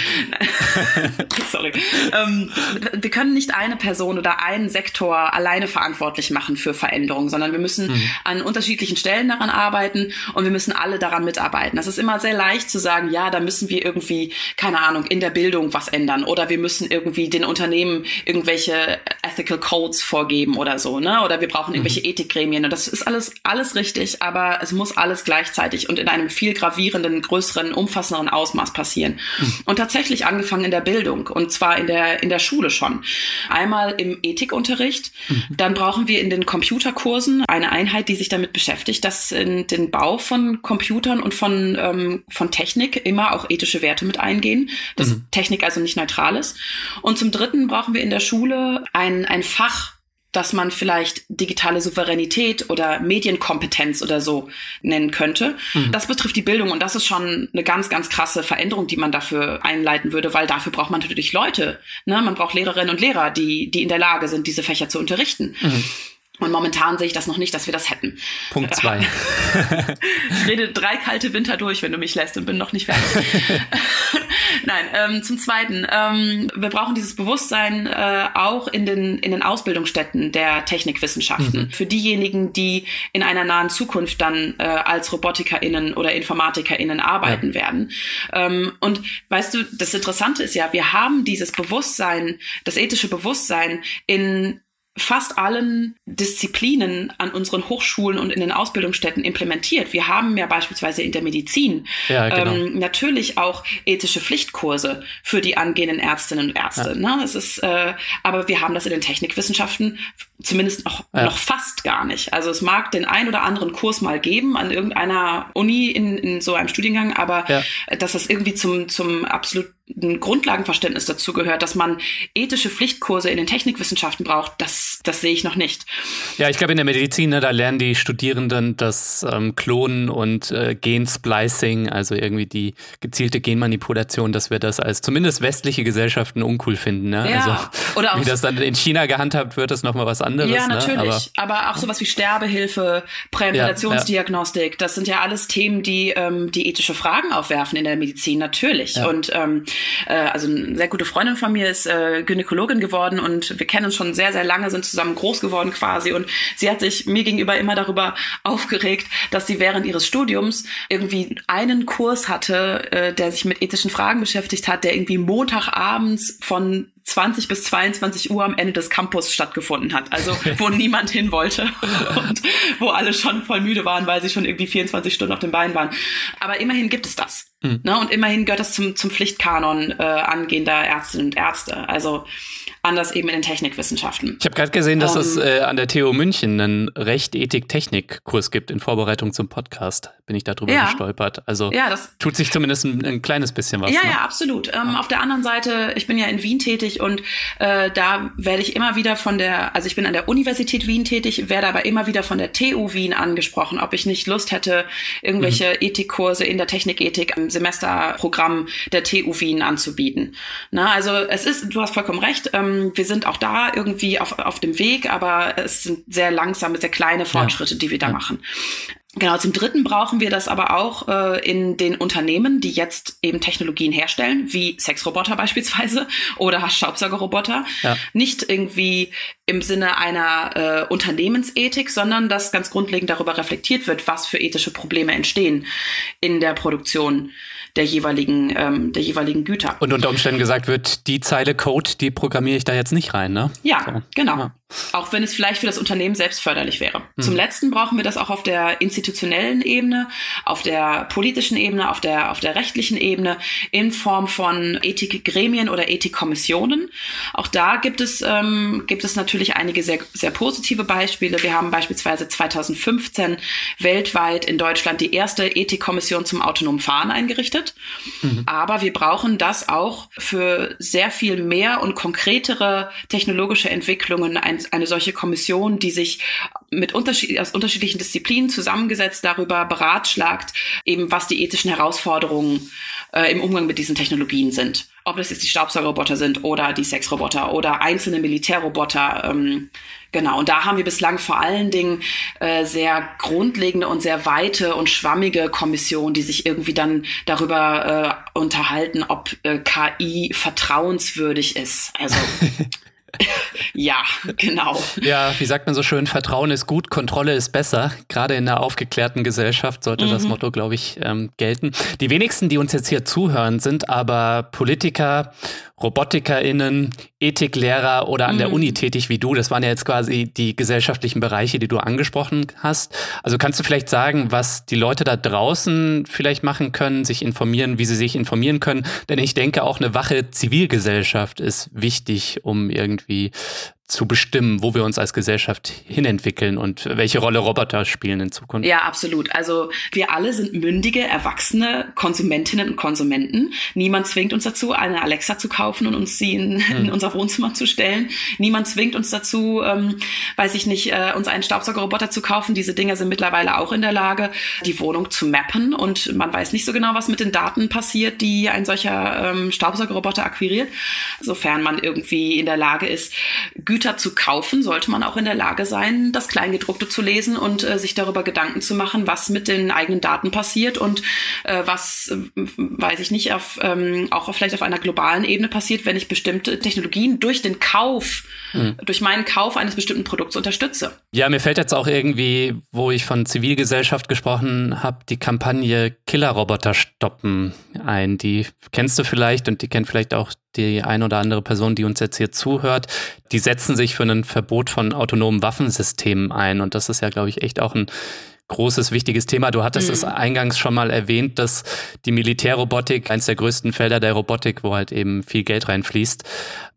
Sorry. Ähm, wir können nicht eine Person oder einen Sektor alleine verantwortlich machen für Veränderungen, sondern wir müssen mhm. an unterschiedlichen Stellen daran arbeiten und wir müssen alle daran mitarbeiten. Das ist immer sehr leicht zu sagen, ja, da müssen wir irgendwie, keine Ahnung, in der Bildung was ändern oder wir müssen irgendwie den Unternehmen irgendwelche Ethical Codes vorgeben oder so, ne? Oder wir brauchen irgendwelche mhm. Ethikgremien und das ist alles alles richtig, aber es muss alles gleichzeitig und in einem viel gravierenden, größeren, umfassenderen Ausmaß passieren. Mhm. Und tatsächlich angefangen in der Bildung und zwar in der, in der Schule schon. Einmal im Ethikunterricht, mhm. dann brauchen wir in den Computerkursen eine Einheit, die sich damit beschäftigt, dass in den Bau von Computern und von, ähm, von Technik immer auch ethische Werte mit eingehen, dass mhm. Technik also nicht neutral ist. Und zum Dritten brauchen wir in der Schule ein, ein Fach, dass man vielleicht digitale Souveränität oder Medienkompetenz oder so nennen könnte. Mhm. Das betrifft die Bildung und das ist schon eine ganz, ganz krasse Veränderung, die man dafür einleiten würde, weil dafür braucht man natürlich Leute. Ne? Man braucht Lehrerinnen und Lehrer, die, die in der Lage sind, diese Fächer zu unterrichten. Mhm. Und momentan sehe ich das noch nicht, dass wir das hätten. Punkt zwei. ich rede drei kalte Winter durch, wenn du mich lässt und bin noch nicht fertig. Nein, ähm, zum Zweiten, ähm, wir brauchen dieses Bewusstsein äh, auch in den, in den Ausbildungsstätten der Technikwissenschaften. Mhm. Für diejenigen, die in einer nahen Zukunft dann äh, als RobotikerInnen oder InformatikerInnen arbeiten ja. werden. Ähm, und weißt du, das Interessante ist ja, wir haben dieses Bewusstsein, das ethische Bewusstsein in fast allen Disziplinen an unseren Hochschulen und in den Ausbildungsstätten implementiert. Wir haben ja beispielsweise in der Medizin ja, genau. ähm, natürlich auch ethische Pflichtkurse für die angehenden Ärztinnen und Ärzte. Ja. Ne? Das ist, äh, aber wir haben das in den Technikwissenschaften zumindest noch, ja. noch fast gar nicht. Also es mag den ein oder anderen Kurs mal geben an irgendeiner Uni in, in so einem Studiengang, aber dass das irgendwie zum, zum absolut ein Grundlagenverständnis dazu gehört, dass man ethische Pflichtkurse in den Technikwissenschaften braucht, das, das sehe ich noch nicht. Ja, ich glaube, in der Medizin, ne, da lernen die Studierenden das ähm, Klonen und äh, Gensplicing, also irgendwie die gezielte Genmanipulation, dass wir das als zumindest westliche Gesellschaften uncool finden. Ne? Ja, also, oder wie das dann in China gehandhabt wird, ist nochmal was anderes. Ja, natürlich. Ne? Aber, Aber, auch sowas wie Sterbehilfe, Präimplantationsdiagnostik, ja, ja. das sind ja alles Themen, die, ähm, die ethische Fragen aufwerfen in der Medizin, natürlich. Ja. Und ähm, äh, also eine sehr gute Freundin von mir ist äh, Gynäkologin geworden und wir kennen uns schon sehr, sehr lange, sind zusammen groß geworden quasi. Und sie hat sich mir gegenüber immer darüber aufgeregt, dass sie während ihres Studiums irgendwie einen Kurs hatte, äh, der sich mit ethischen Fragen beschäftigt hat, der irgendwie Montagabends von 20 bis 22 Uhr am Ende des Campus stattgefunden hat. Also wo niemand hin wollte und wo alle schon voll müde waren, weil sie schon irgendwie 24 Stunden auf dem Bein waren. Aber immerhin gibt es das. Mhm. Ne? Und immerhin gehört das zum, zum Pflichtkanon äh, angehender Ärztinnen und Ärzte. Also anders eben in den Technikwissenschaften. Ich habe gerade gesehen, dass ähm, es äh, an der TU München einen Recht-Ethik-Technik-Kurs gibt in Vorbereitung zum Podcast. Bin ich darüber ja. gestolpert. Also ja, das, tut sich zumindest ein, ein kleines bisschen was. Ja, ne? ja, absolut. Ähm, ja. Auf der anderen Seite, ich bin ja in Wien tätig und äh, da werde ich immer wieder von der, also ich bin an der Universität Wien tätig, werde aber immer wieder von der TU Wien angesprochen, ob ich nicht Lust hätte, irgendwelche mhm. Ethikkurse in der Technikethik im Semesterprogramm der TU Wien anzubieten. Na, also es ist, du hast vollkommen recht. Ähm, ähm, wir sind auch da irgendwie auf, auf dem Weg, aber es sind sehr langsame, sehr kleine Fortschritte, ja. die wir da ja. machen. Genau, zum Dritten brauchen wir das aber auch äh, in den Unternehmen, die jetzt eben Technologien herstellen, wie Sexroboter beispielsweise oder Staubsaugerroboter. Ja. Nicht irgendwie im Sinne einer äh, Unternehmensethik, sondern dass ganz grundlegend darüber reflektiert wird, was für ethische Probleme entstehen in der Produktion der jeweiligen, ähm, der jeweiligen Güter. Und unter Umständen gesagt wird, die Zeile Code, die programmiere ich da jetzt nicht rein, ne? Ja, so. genau. Ja. Auch wenn es vielleicht für das Unternehmen selbst förderlich wäre. Hm. Zum Letzten brauchen wir das auch auf der institutionellen Ebene, auf der politischen Ebene, auf der, auf der rechtlichen Ebene in Form von Ethikgremien oder Ethikkommissionen. Auch da gibt es, ähm, gibt es natürlich einige sehr, sehr positive Beispiele. Wir haben beispielsweise 2015 weltweit in Deutschland die erste Ethikkommission zum autonomen Fahren eingerichtet. Mhm. Aber wir brauchen das auch für sehr viel mehr und konkretere technologische Entwicklungen, ein ein, eine solche Kommission, die sich mit unterschied aus unterschiedlichen Disziplinen zusammengesetzt darüber beratschlagt, eben was die ethischen Herausforderungen äh, im Umgang mit diesen Technologien sind. Ob das jetzt die Staubsaugerroboter sind oder die Sexroboter oder einzelne Militärroboter. Ähm, genau, und da haben wir bislang vor allen Dingen äh, sehr grundlegende und sehr weite und schwammige Kommissionen, die sich irgendwie dann darüber äh, unterhalten, ob äh, KI vertrauenswürdig ist. Also ja, genau. Ja, wie sagt man so schön, Vertrauen ist gut, Kontrolle ist besser. Gerade in einer aufgeklärten Gesellschaft sollte mhm. das Motto, glaube ich, ähm, gelten. Die wenigsten, die uns jetzt hier zuhören, sind aber Politiker RobotikerInnen, Ethiklehrer oder an mhm. der Uni tätig wie du. Das waren ja jetzt quasi die gesellschaftlichen Bereiche, die du angesprochen hast. Also kannst du vielleicht sagen, was die Leute da draußen vielleicht machen können, sich informieren, wie sie sich informieren können? Denn ich denke, auch eine wache Zivilgesellschaft ist wichtig, um irgendwie zu bestimmen, wo wir uns als Gesellschaft hinentwickeln und welche Rolle Roboter spielen in Zukunft. Ja, absolut. Also wir alle sind mündige, erwachsene Konsumentinnen und Konsumenten. Niemand zwingt uns dazu, eine Alexa zu kaufen und uns sie in, hm. in unser Wohnzimmer zu stellen. Niemand zwingt uns dazu, ähm, weiß ich nicht, äh, uns einen Staubsaugerroboter zu kaufen. Diese Dinger sind mittlerweile auch in der Lage, die Wohnung zu mappen und man weiß nicht so genau, was mit den Daten passiert, die ein solcher ähm, Staubsaugerroboter akquiriert. Sofern man irgendwie in der Lage ist, Güter zu kaufen, sollte man auch in der Lage sein, das Kleingedruckte zu lesen und äh, sich darüber Gedanken zu machen, was mit den eigenen Daten passiert und äh, was, äh, weiß ich nicht, auf, ähm, auch vielleicht auf einer globalen Ebene passiert, wenn ich bestimmte Technologien durch den Kauf, mhm. durch meinen Kauf eines bestimmten Produkts unterstütze. Ja, mir fällt jetzt auch irgendwie, wo ich von Zivilgesellschaft gesprochen habe, die Kampagne Killerroboter stoppen ein. Die kennst du vielleicht und die kennt vielleicht auch die ein oder andere Person, die uns jetzt hier zuhört, die setzen sich für ein Verbot von autonomen Waffensystemen ein. Und das ist ja, glaube ich, echt auch ein großes, wichtiges Thema. Du hattest mhm. es eingangs schon mal erwähnt, dass die Militärrobotik eines der größten Felder der Robotik, wo halt eben viel Geld reinfließt.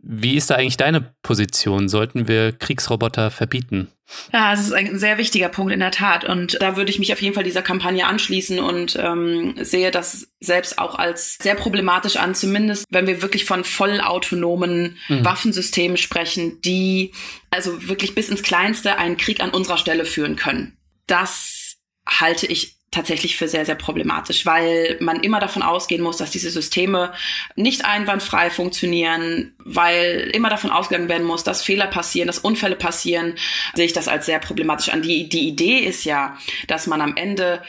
Wie ist da eigentlich deine Position? Sollten wir Kriegsroboter verbieten? Ja, das ist ein sehr wichtiger Punkt in der Tat. Und da würde ich mich auf jeden Fall dieser Kampagne anschließen und ähm, sehe das selbst auch als sehr problematisch an, zumindest wenn wir wirklich von vollautonomen mhm. Waffensystemen sprechen, die also wirklich bis ins Kleinste einen Krieg an unserer Stelle führen können. Das halte ich tatsächlich für sehr, sehr problematisch, weil man immer davon ausgehen muss, dass diese Systeme nicht einwandfrei funktionieren, weil immer davon ausgegangen werden muss, dass Fehler passieren, dass Unfälle passieren, sehe ich das als sehr problematisch an. Die, die Idee ist ja, dass man am Ende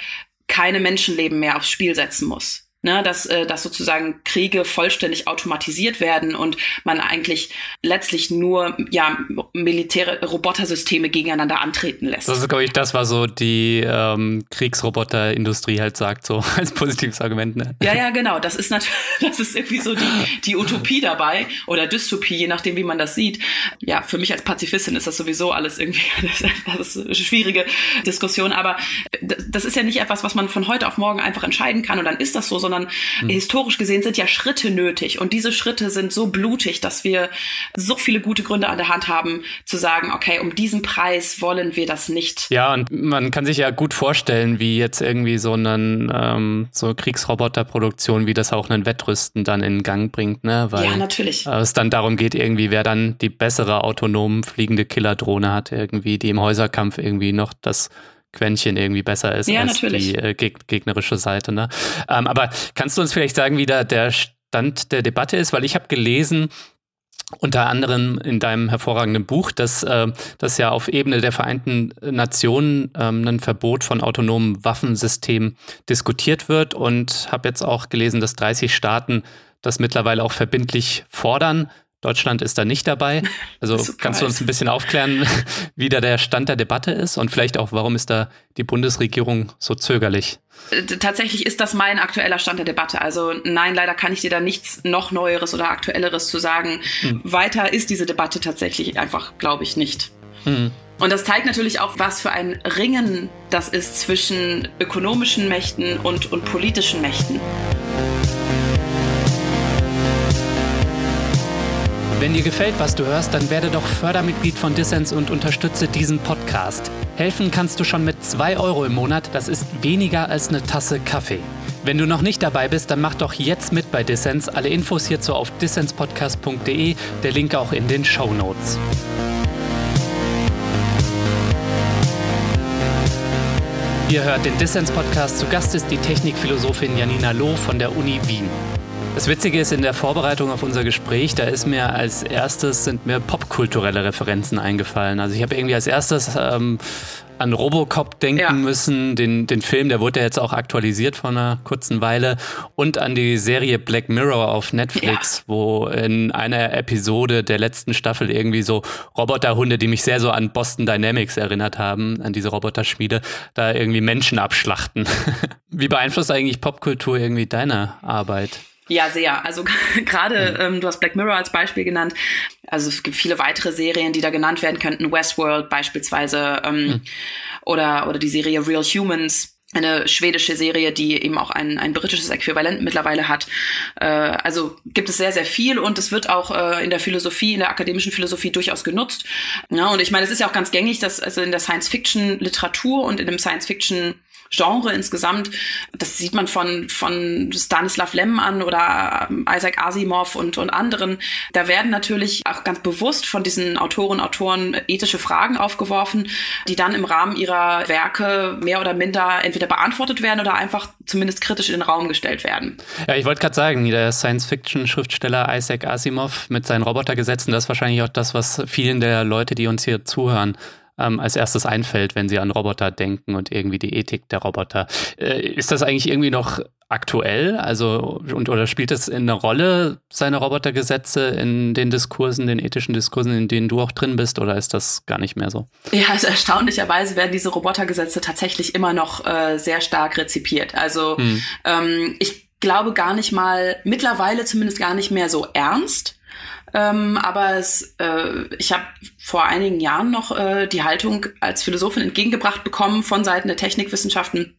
keine Menschenleben mehr aufs Spiel setzen muss. Ne, dass, äh, dass sozusagen Kriege vollständig automatisiert werden und man eigentlich letztlich nur ja militäre Robotersysteme gegeneinander antreten lässt. Das ist, glaube ich, das, was so die ähm, Kriegsroboterindustrie halt sagt, so als positives Argument. Ne? Ja, ja, genau. Das ist natürlich, das ist irgendwie so die, die Utopie dabei oder Dystopie, je nachdem, wie man das sieht. Ja, für mich als Pazifistin ist das sowieso alles irgendwie das ist eine schwierige Diskussion, aber das ist ja nicht etwas, was man von heute auf morgen einfach entscheiden kann und dann ist das so, sondern mhm. historisch gesehen sind ja Schritte nötig. Und diese Schritte sind so blutig, dass wir so viele gute Gründe an der Hand haben, zu sagen, okay, um diesen Preis wollen wir das nicht. Ja, und man kann sich ja gut vorstellen, wie jetzt irgendwie so einen ähm, so Kriegsroboterproduktion, wie das auch einen Wettrüsten dann in Gang bringt, ne? Weil ja, natürlich. es dann darum geht, irgendwie, wer dann die bessere autonom fliegende Killerdrohne hat, irgendwie, die im Häuserkampf irgendwie noch das Quäntchen irgendwie besser ist ja, als natürlich. die äh, geg gegnerische Seite. Ne? Ähm, aber kannst du uns vielleicht sagen, wie da der Stand der Debatte ist? Weil ich habe gelesen, unter anderem in deinem hervorragenden Buch, dass, äh, dass ja auf Ebene der Vereinten Nationen ähm, ein Verbot von autonomen Waffensystemen diskutiert wird und habe jetzt auch gelesen, dass 30 Staaten das mittlerweile auch verbindlich fordern. Deutschland ist da nicht dabei. Also kannst du uns ein bisschen aufklären, wie da der Stand der Debatte ist und vielleicht auch, warum ist da die Bundesregierung so zögerlich? Äh, tatsächlich ist das mein aktueller Stand der Debatte. Also nein, leider kann ich dir da nichts noch Neueres oder Aktuelleres zu sagen. Hm. Weiter ist diese Debatte tatsächlich einfach, glaube ich, nicht. Hm. Und das zeigt natürlich auch, was für ein Ringen das ist zwischen ökonomischen Mächten und, und politischen Mächten. Wenn dir gefällt, was du hörst, dann werde doch Fördermitglied von Dissens und unterstütze diesen Podcast. Helfen kannst du schon mit 2 Euro im Monat, das ist weniger als eine Tasse Kaffee. Wenn du noch nicht dabei bist, dann mach doch jetzt mit bei Dissens. Alle Infos hierzu auf dissenspodcast.de, der Link auch in den Show Notes. Ihr hört den Dissens-Podcast. Zu Gast ist die Technikphilosophin Janina Loh von der Uni Wien. Das Witzige ist, in der Vorbereitung auf unser Gespräch, da ist mir als erstes, sind mir popkulturelle Referenzen eingefallen. Also ich habe irgendwie als erstes ähm, an Robocop denken ja. müssen, den, den Film, der wurde ja jetzt auch aktualisiert vor einer kurzen Weile, und an die Serie Black Mirror auf Netflix, ja. wo in einer Episode der letzten Staffel irgendwie so Roboterhunde, die mich sehr so an Boston Dynamics erinnert haben, an diese Roboterschmiede, da irgendwie Menschen abschlachten. Wie beeinflusst eigentlich Popkultur irgendwie deine Arbeit? Ja, sehr. Also gerade, mhm. ähm, du hast Black Mirror als Beispiel genannt. Also es gibt viele weitere Serien, die da genannt werden könnten. Westworld beispielsweise ähm, mhm. oder, oder die Serie Real Humans eine schwedische Serie, die eben auch ein, ein britisches Äquivalent mittlerweile hat. Äh, also gibt es sehr, sehr viel und es wird auch äh, in der Philosophie, in der akademischen Philosophie durchaus genutzt. Ja, und ich meine, es ist ja auch ganz gängig, dass also in der Science-Fiction-Literatur und in dem Science-Fiction Genre insgesamt. Das sieht man von, von Stanislav Lem an oder ähm, Isaac Asimov und, und anderen. Da werden natürlich auch ganz bewusst von diesen Autoren Autoren ethische Fragen aufgeworfen, die dann im Rahmen ihrer Werke mehr oder minder entweder beantwortet werden oder einfach zumindest kritisch in den Raum gestellt werden. Ja, ich wollte gerade sagen, der Science-Fiction-Schriftsteller Isaac Asimov mit seinen Robotergesetzen, das ist wahrscheinlich auch das, was vielen der Leute, die uns hier zuhören, ähm, als erstes einfällt, wenn sie an Roboter denken und irgendwie die Ethik der Roboter. Äh, ist das eigentlich irgendwie noch aktuell? Also, und, oder spielt es eine Rolle, seine Robotergesetze in den Diskursen, den ethischen Diskursen, in denen du auch drin bist, oder ist das gar nicht mehr so? Ja, also erstaunlicherweise werden diese Robotergesetze tatsächlich immer noch äh, sehr stark rezipiert. Also, hm. ähm, ich glaube gar nicht mal, mittlerweile zumindest gar nicht mehr so ernst. Ähm, aber es, äh, ich habe vor einigen Jahren noch äh, die Haltung als Philosophin entgegengebracht bekommen von Seiten der Technikwissenschaften.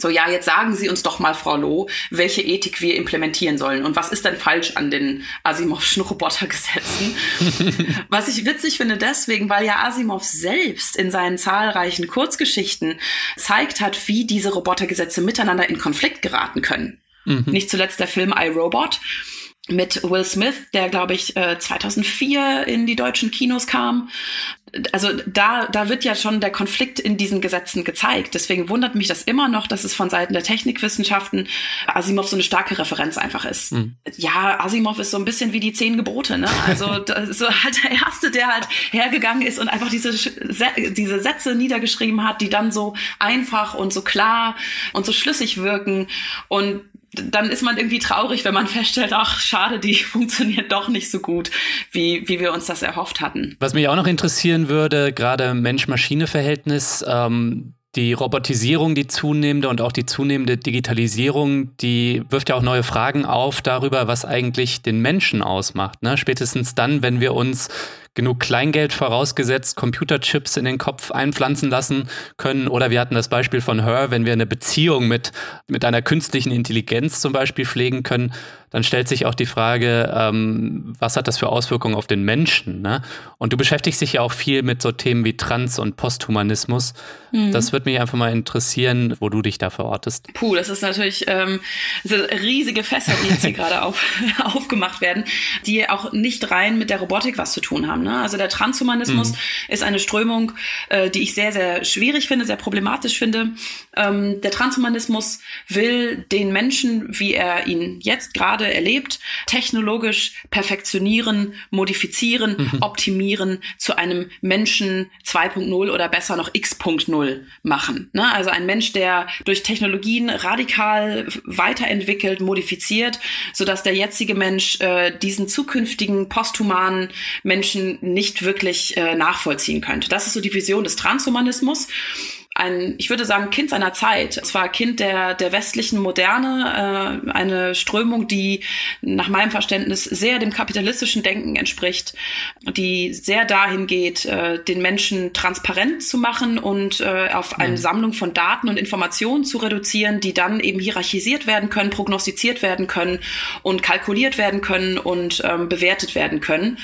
So, ja, jetzt sagen Sie uns doch mal, Frau Loh, welche Ethik wir implementieren sollen und was ist denn falsch an den Asimovschen Robotergesetzen? was ich witzig finde deswegen, weil ja Asimov selbst in seinen zahlreichen Kurzgeschichten zeigt hat, wie diese Robotergesetze miteinander in Konflikt geraten können. Mhm. Nicht zuletzt der Film iRobot mit Will Smith, der glaube ich 2004 äh, in die deutschen Kinos kam. Also da, da wird ja schon der Konflikt in diesen Gesetzen gezeigt. Deswegen wundert mich das immer noch, dass es von Seiten der Technikwissenschaften Asimov so eine starke Referenz einfach ist. Mhm. Ja, Asimov ist so ein bisschen wie die zehn Gebote. Ne? Also das ist so halt der Erste, der halt hergegangen ist und einfach diese, diese Sätze niedergeschrieben hat, die dann so einfach und so klar und so schlüssig wirken. Und dann ist man irgendwie traurig, wenn man feststellt, ach schade, die funktioniert doch nicht so gut, wie, wie wir uns das erhofft hatten. Was mich auch noch interessieren würde, gerade Mensch-Maschine-Verhältnis, ähm, die Robotisierung, die zunehmende und auch die zunehmende Digitalisierung, die wirft ja auch neue Fragen auf darüber, was eigentlich den Menschen ausmacht. Ne? Spätestens dann, wenn wir uns genug Kleingeld vorausgesetzt, Computerchips in den Kopf einpflanzen lassen können. Oder wir hatten das Beispiel von Her, wenn wir eine Beziehung mit, mit einer künstlichen Intelligenz zum Beispiel pflegen können, dann stellt sich auch die Frage, ähm, was hat das für Auswirkungen auf den Menschen? Ne? Und du beschäftigst dich ja auch viel mit so Themen wie Trans- und Posthumanismus. Mhm. Das würde mich einfach mal interessieren, wo du dich da verortest. Puh, das ist natürlich ähm, riesige Fässer, die jetzt hier gerade auf, aufgemacht werden, die auch nicht rein mit der Robotik was zu tun haben. Ne? Also der Transhumanismus mhm. ist eine Strömung, äh, die ich sehr, sehr schwierig finde, sehr problematisch finde. Ähm, der Transhumanismus will den Menschen, wie er ihn jetzt gerade gerade erlebt, technologisch perfektionieren, modifizieren, mhm. optimieren, zu einem Menschen 2.0 oder besser noch X.0 machen. Ne? Also ein Mensch, der durch Technologien radikal weiterentwickelt, modifiziert, sodass der jetzige Mensch äh, diesen zukünftigen posthumanen Menschen nicht wirklich äh, nachvollziehen könnte. Das ist so die Vision des Transhumanismus ein, ich würde sagen, Kind seiner Zeit. Es war Kind der, der westlichen Moderne, äh, eine Strömung, die nach meinem Verständnis sehr dem kapitalistischen Denken entspricht, die sehr dahin geht, äh, den Menschen transparent zu machen und äh, auf eine mhm. Sammlung von Daten und Informationen zu reduzieren, die dann eben hierarchisiert werden können, prognostiziert werden können und kalkuliert werden können und ähm, bewertet werden können.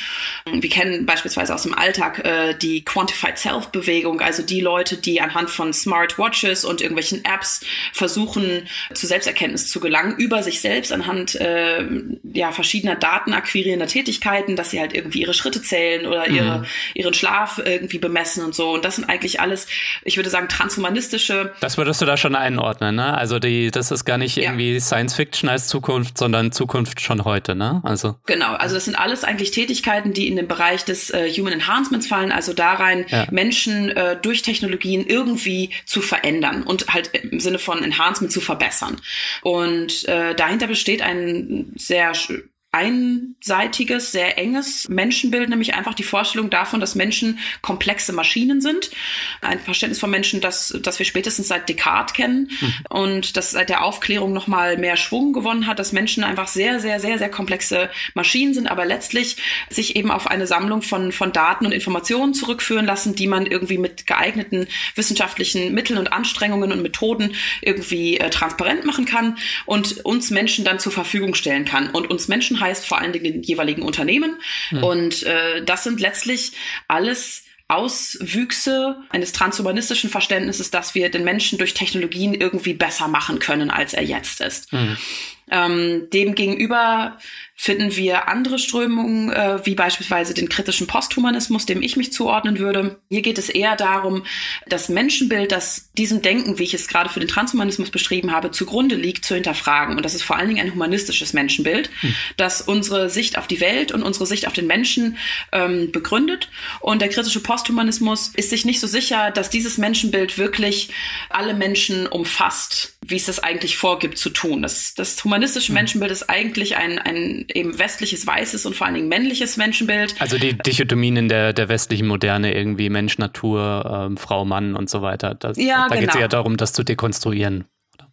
Wir kennen beispielsweise aus dem Alltag äh, die Quantified Self-Bewegung, also die Leute, die anhand von Smartwatches und irgendwelchen Apps versuchen, zu Selbsterkenntnis zu gelangen über sich selbst anhand äh, ja, verschiedener Daten akquirierender Tätigkeiten, dass sie halt irgendwie ihre Schritte zählen oder ihre, mhm. ihren Schlaf irgendwie bemessen und so. Und das sind eigentlich alles, ich würde sagen, transhumanistische. Das würdest du da schon einordnen, ne? Also die, das ist gar nicht irgendwie ja. Science Fiction als Zukunft, sondern Zukunft schon heute, ne? Also. Genau, also das sind alles eigentlich Tätigkeiten, die in den Bereich des äh, Human Enhancements fallen, also da rein ja. Menschen äh, durch Technologien irgendwie irgendwie zu verändern und halt im Sinne von Enhancement zu verbessern. Und äh, dahinter besteht ein sehr einseitiges, sehr enges Menschenbild, nämlich einfach die Vorstellung davon, dass Menschen komplexe Maschinen sind. Ein Verständnis von Menschen, das, das wir spätestens seit Descartes kennen mhm. und das seit der Aufklärung nochmal mehr Schwung gewonnen hat, dass Menschen einfach sehr, sehr, sehr, sehr komplexe Maschinen sind, aber letztlich sich eben auf eine Sammlung von, von Daten und Informationen zurückführen lassen, die man irgendwie mit geeigneten wissenschaftlichen Mitteln und Anstrengungen und Methoden irgendwie äh, transparent machen kann und uns Menschen dann zur Verfügung stellen kann. Und uns Menschen heißt vor allen Dingen den jeweiligen Unternehmen. Mhm. Und äh, das sind letztlich alles Auswüchse eines transhumanistischen Verständnisses, dass wir den Menschen durch Technologien irgendwie besser machen können, als er jetzt ist. Mhm. Ähm, dem gegenüber finden wir andere Strömungen, äh, wie beispielsweise den kritischen Posthumanismus, dem ich mich zuordnen würde. Hier geht es eher darum, das Menschenbild, das diesem Denken, wie ich es gerade für den Transhumanismus beschrieben habe, zugrunde liegt, zu hinterfragen. Und das ist vor allen Dingen ein humanistisches Menschenbild, hm. das unsere Sicht auf die Welt und unsere Sicht auf den Menschen ähm, begründet. Und der kritische Posthumanismus ist sich nicht so sicher, dass dieses Menschenbild wirklich alle Menschen umfasst, wie es das eigentlich vorgibt zu tun. Das, das humanistische hm. Menschenbild ist eigentlich ein, ein eben westliches, weißes und vor allen Dingen männliches Menschenbild. Also die Dichotomien in der, der westlichen Moderne, irgendwie Mensch, Natur, ähm, Frau, Mann und so weiter. Das, ja, da genau. geht es eher darum, das zu dekonstruieren.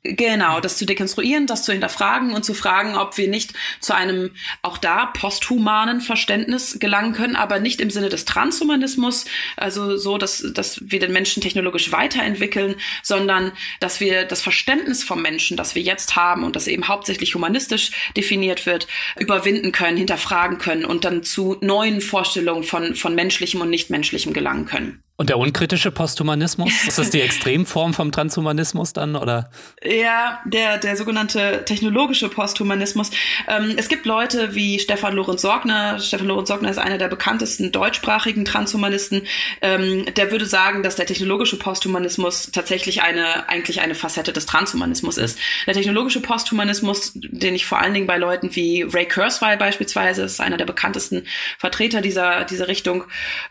Genau, das zu dekonstruieren, das zu hinterfragen und zu fragen, ob wir nicht zu einem auch da posthumanen Verständnis gelangen können, aber nicht im Sinne des Transhumanismus, also so, dass, dass wir den Menschen technologisch weiterentwickeln, sondern dass wir das Verständnis vom Menschen, das wir jetzt haben und das eben hauptsächlich humanistisch definiert wird, überwinden können, hinterfragen können und dann zu neuen Vorstellungen von, von menschlichem und nichtmenschlichem gelangen können. Und der unkritische Posthumanismus? Ist das die Extremform vom Transhumanismus dann, oder? Ja, der, der sogenannte technologische Posthumanismus. Ähm, es gibt Leute wie Stefan Lorenz Sorgner. Stefan Lorenz Sorgner ist einer der bekanntesten deutschsprachigen Transhumanisten. Ähm, der würde sagen, dass der technologische Posthumanismus tatsächlich eine, eigentlich eine Facette des Transhumanismus ist. Der technologische Posthumanismus, den ich vor allen Dingen bei Leuten wie Ray Kurzweil beispielsweise, ist einer der bekanntesten Vertreter dieser, dieser Richtung,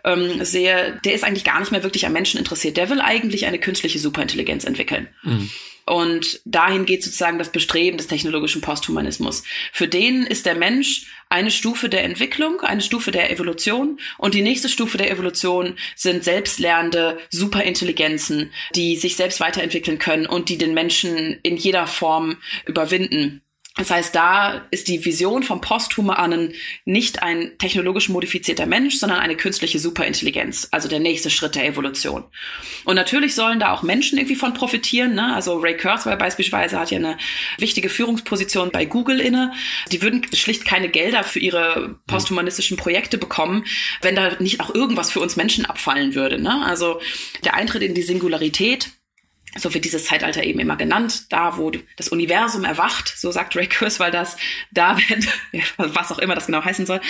ähm, sehe, der ist eigentlich gar gar nicht mehr wirklich am Menschen interessiert. Der will eigentlich eine künstliche Superintelligenz entwickeln. Mhm. Und dahin geht sozusagen das Bestreben des technologischen Posthumanismus. Für den ist der Mensch eine Stufe der Entwicklung, eine Stufe der Evolution und die nächste Stufe der Evolution sind selbstlernende Superintelligenzen, die sich selbst weiterentwickeln können und die den Menschen in jeder Form überwinden. Das heißt, da ist die Vision vom Posthumanen nicht ein technologisch modifizierter Mensch, sondern eine künstliche Superintelligenz, also der nächste Schritt der Evolution. Und natürlich sollen da auch Menschen irgendwie von profitieren. Ne? Also Ray Kurzweil beispielsweise hat ja eine wichtige Führungsposition bei Google inne. Die würden schlicht keine Gelder für ihre posthumanistischen Projekte bekommen, wenn da nicht auch irgendwas für uns Menschen abfallen würde. Ne? Also der Eintritt in die Singularität so wird dieses Zeitalter eben immer genannt, da wo das Universum erwacht, so sagt Ray Kurzweil das, da werden, was auch immer das genau heißen soll,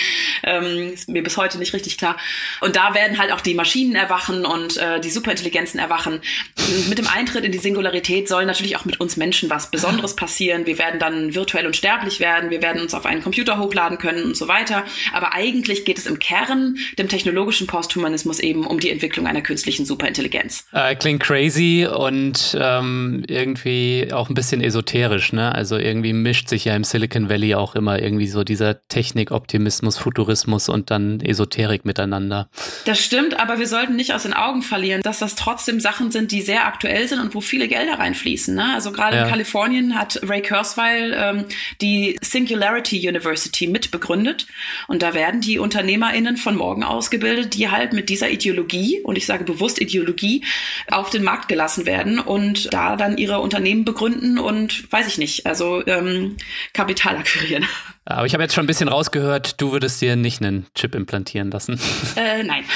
ähm, ist mir bis heute nicht richtig klar. Und da werden halt auch die Maschinen erwachen und äh, die Superintelligenzen erwachen. Und mit dem Eintritt in die Singularität soll natürlich auch mit uns Menschen was Besonderes passieren. Wir werden dann virtuell unsterblich werden, wir werden uns auf einen Computer hochladen können und so weiter. Aber eigentlich geht es im Kern dem technologischen Posthumanismus eben um die Entwicklung einer künstlichen Superintelligenz. Äh, klingt crazy und und ähm, irgendwie auch ein bisschen esoterisch, ne? Also irgendwie mischt sich ja im Silicon Valley auch immer irgendwie so dieser Technikoptimismus, Futurismus und dann Esoterik miteinander. Das stimmt, aber wir sollten nicht aus den Augen verlieren, dass das trotzdem Sachen sind, die sehr aktuell sind und wo viele Gelder reinfließen. Ne? Also gerade ja. in Kalifornien hat Ray Kurzweil ähm, die Singularity University mitbegründet und da werden die UnternehmerInnen von morgen ausgebildet, die halt mit dieser Ideologie, und ich sage bewusst Ideologie, auf den Markt gelassen werden und da dann ihre Unternehmen begründen und weiß ich nicht, also ähm, Kapital akquirieren. Aber ich habe jetzt schon ein bisschen rausgehört, du würdest dir nicht einen Chip implantieren lassen. Äh, nein.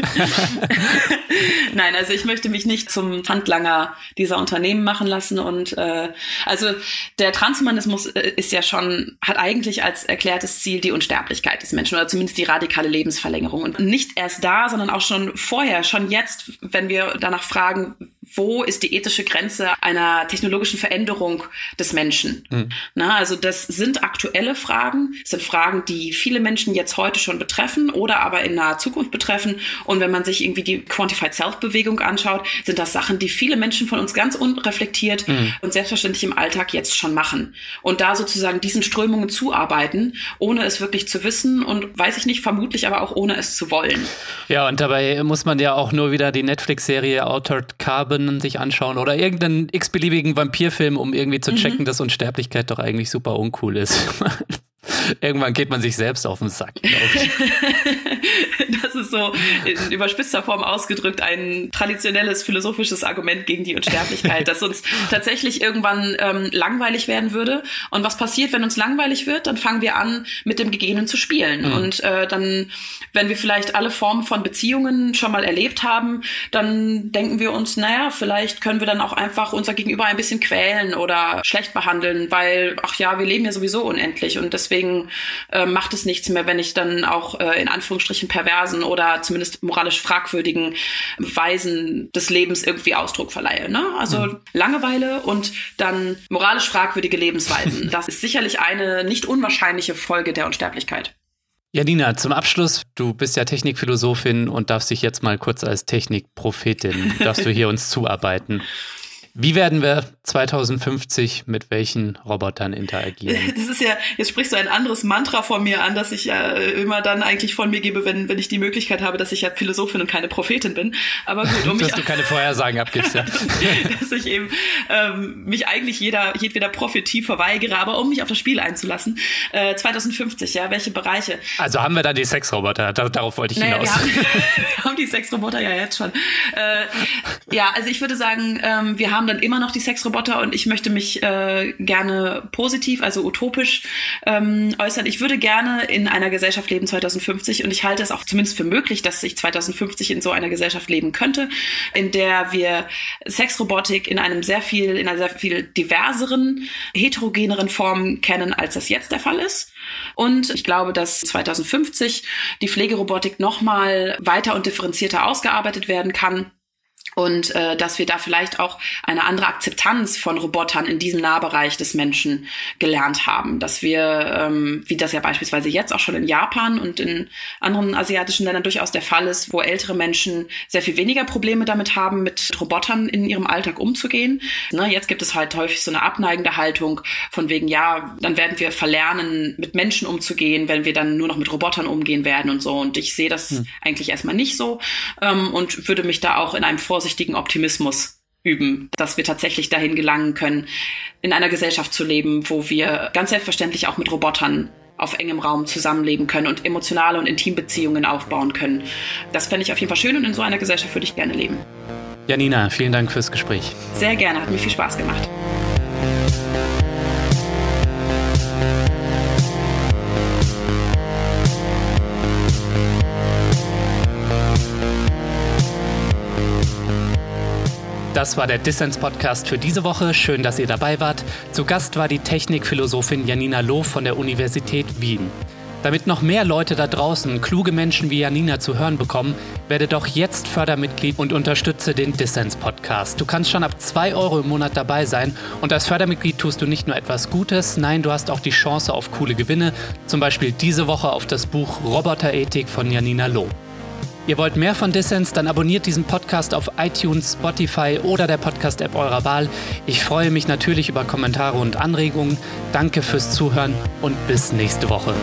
nein, also ich möchte mich nicht zum Handlanger dieser Unternehmen machen lassen. Und äh, also der Transhumanismus äh, ist ja schon, hat eigentlich als erklärtes Ziel die Unsterblichkeit des Menschen oder zumindest die radikale Lebensverlängerung. Und nicht erst da, sondern auch schon vorher, schon jetzt, wenn wir danach fragen, wo ist die ethische Grenze einer technologischen Veränderung des Menschen? Mhm. Na, also das sind aktuelle Fragen, das sind Fragen, die viele Menschen jetzt heute schon betreffen oder aber in naher Zukunft betreffen. Und wenn man sich irgendwie die Quantified Self-Bewegung anschaut, sind das Sachen, die viele Menschen von uns ganz unreflektiert mhm. und selbstverständlich im Alltag jetzt schon machen. Und da sozusagen diesen Strömungen zuarbeiten, ohne es wirklich zu wissen und weiß ich nicht, vermutlich aber auch ohne es zu wollen. Ja, und dabei muss man ja auch nur wieder die Netflix-Serie Altered Carbon sich anschauen oder irgendeinen x-beliebigen Vampirfilm, um irgendwie zu checken, mhm. dass Unsterblichkeit doch eigentlich super uncool ist. Irgendwann geht man sich selbst auf den Sack, glaube ich. das ist so in überspitzter Form ausgedrückt ein traditionelles philosophisches Argument gegen die Unsterblichkeit, dass uns tatsächlich irgendwann ähm, langweilig werden würde. Und was passiert, wenn uns langweilig wird? Dann fangen wir an, mit dem Gegebenen zu spielen. Mhm. Und äh, dann, wenn wir vielleicht alle Formen von Beziehungen schon mal erlebt haben, dann denken wir uns, naja, vielleicht können wir dann auch einfach unser Gegenüber ein bisschen quälen oder schlecht behandeln, weil, ach ja, wir leben ja sowieso unendlich. Und deswegen deswegen äh, macht es nichts mehr, wenn ich dann auch äh, in Anführungsstrichen perversen oder zumindest moralisch fragwürdigen Weisen des Lebens irgendwie Ausdruck verleihe. Ne? Also mhm. Langeweile und dann moralisch fragwürdige Lebensweisen. das ist sicherlich eine nicht unwahrscheinliche Folge der Unsterblichkeit. Janina, zum Abschluss, du bist ja Technikphilosophin und darfst dich jetzt mal kurz als Technikprophetin, darfst du hier uns zuarbeiten. Wie werden wir 2050 mit welchen Robotern interagieren? Das ist ja, jetzt sprichst du ein anderes Mantra von mir an, das ich ja immer dann eigentlich von mir gebe, wenn, wenn ich die Möglichkeit habe, dass ich ja Philosophin und keine Prophetin bin. Aber gut, um dass du keine Vorhersagen abgibst, ja. dass ich eben ähm, mich eigentlich jeder, jedweder Prophetie verweigere, aber um mich auf das Spiel einzulassen. Äh, 2050, ja, welche Bereiche? Also haben wir dann die Sexroboter, darauf wollte ich naja, hinaus. Wir haben, wir haben die Sexroboter ja jetzt schon. Äh, ja, also ich würde sagen, ähm, wir haben dann immer noch die Sexroboter und ich möchte mich äh, gerne positiv, also utopisch ähm, äußern. Ich würde gerne in einer Gesellschaft leben 2050 und ich halte es auch zumindest für möglich, dass ich 2050 in so einer Gesellschaft leben könnte, in der wir Sexrobotik in einem sehr viel, in einer sehr viel diverseren, heterogeneren Form kennen, als das jetzt der Fall ist. Und ich glaube, dass 2050 die Pflegerobotik nochmal weiter und differenzierter ausgearbeitet werden kann und äh, dass wir da vielleicht auch eine andere Akzeptanz von Robotern in diesem Nahbereich des Menschen gelernt haben, dass wir, ähm, wie das ja beispielsweise jetzt auch schon in Japan und in anderen asiatischen Ländern durchaus der Fall ist, wo ältere Menschen sehr viel weniger Probleme damit haben, mit Robotern in ihrem Alltag umzugehen. Ne, jetzt gibt es halt häufig so eine abneigende Haltung von wegen, ja, dann werden wir verlernen, mit Menschen umzugehen, wenn wir dann nur noch mit Robotern umgehen werden und so. Und ich sehe das hm. eigentlich erstmal nicht so ähm, und würde mich da auch in einem Vor vorsichtigen Optimismus üben, dass wir tatsächlich dahin gelangen können, in einer Gesellschaft zu leben, wo wir ganz selbstverständlich auch mit Robotern auf engem Raum zusammenleben können und emotionale und Intimbeziehungen aufbauen können. Das fände ich auf jeden Fall schön und in so einer Gesellschaft würde ich gerne leben. Janina, vielen Dank fürs Gespräch. Sehr gerne, hat mir viel Spaß gemacht. Das war der Dissens-Podcast für diese Woche. Schön, dass ihr dabei wart. Zu Gast war die Technikphilosophin Janina Loh von der Universität Wien. Damit noch mehr Leute da draußen kluge Menschen wie Janina zu hören bekommen, werde doch jetzt Fördermitglied und unterstütze den Dissens Podcast. Du kannst schon ab 2 Euro im Monat dabei sein und als Fördermitglied tust du nicht nur etwas Gutes, nein, du hast auch die Chance auf coole Gewinne, zum Beispiel diese Woche auf das Buch Roboterethik von Janina Loh. Ihr wollt mehr von Dissens, dann abonniert diesen Podcast auf iTunes, Spotify oder der Podcast-App eurer Wahl. Ich freue mich natürlich über Kommentare und Anregungen. Danke fürs Zuhören und bis nächste Woche.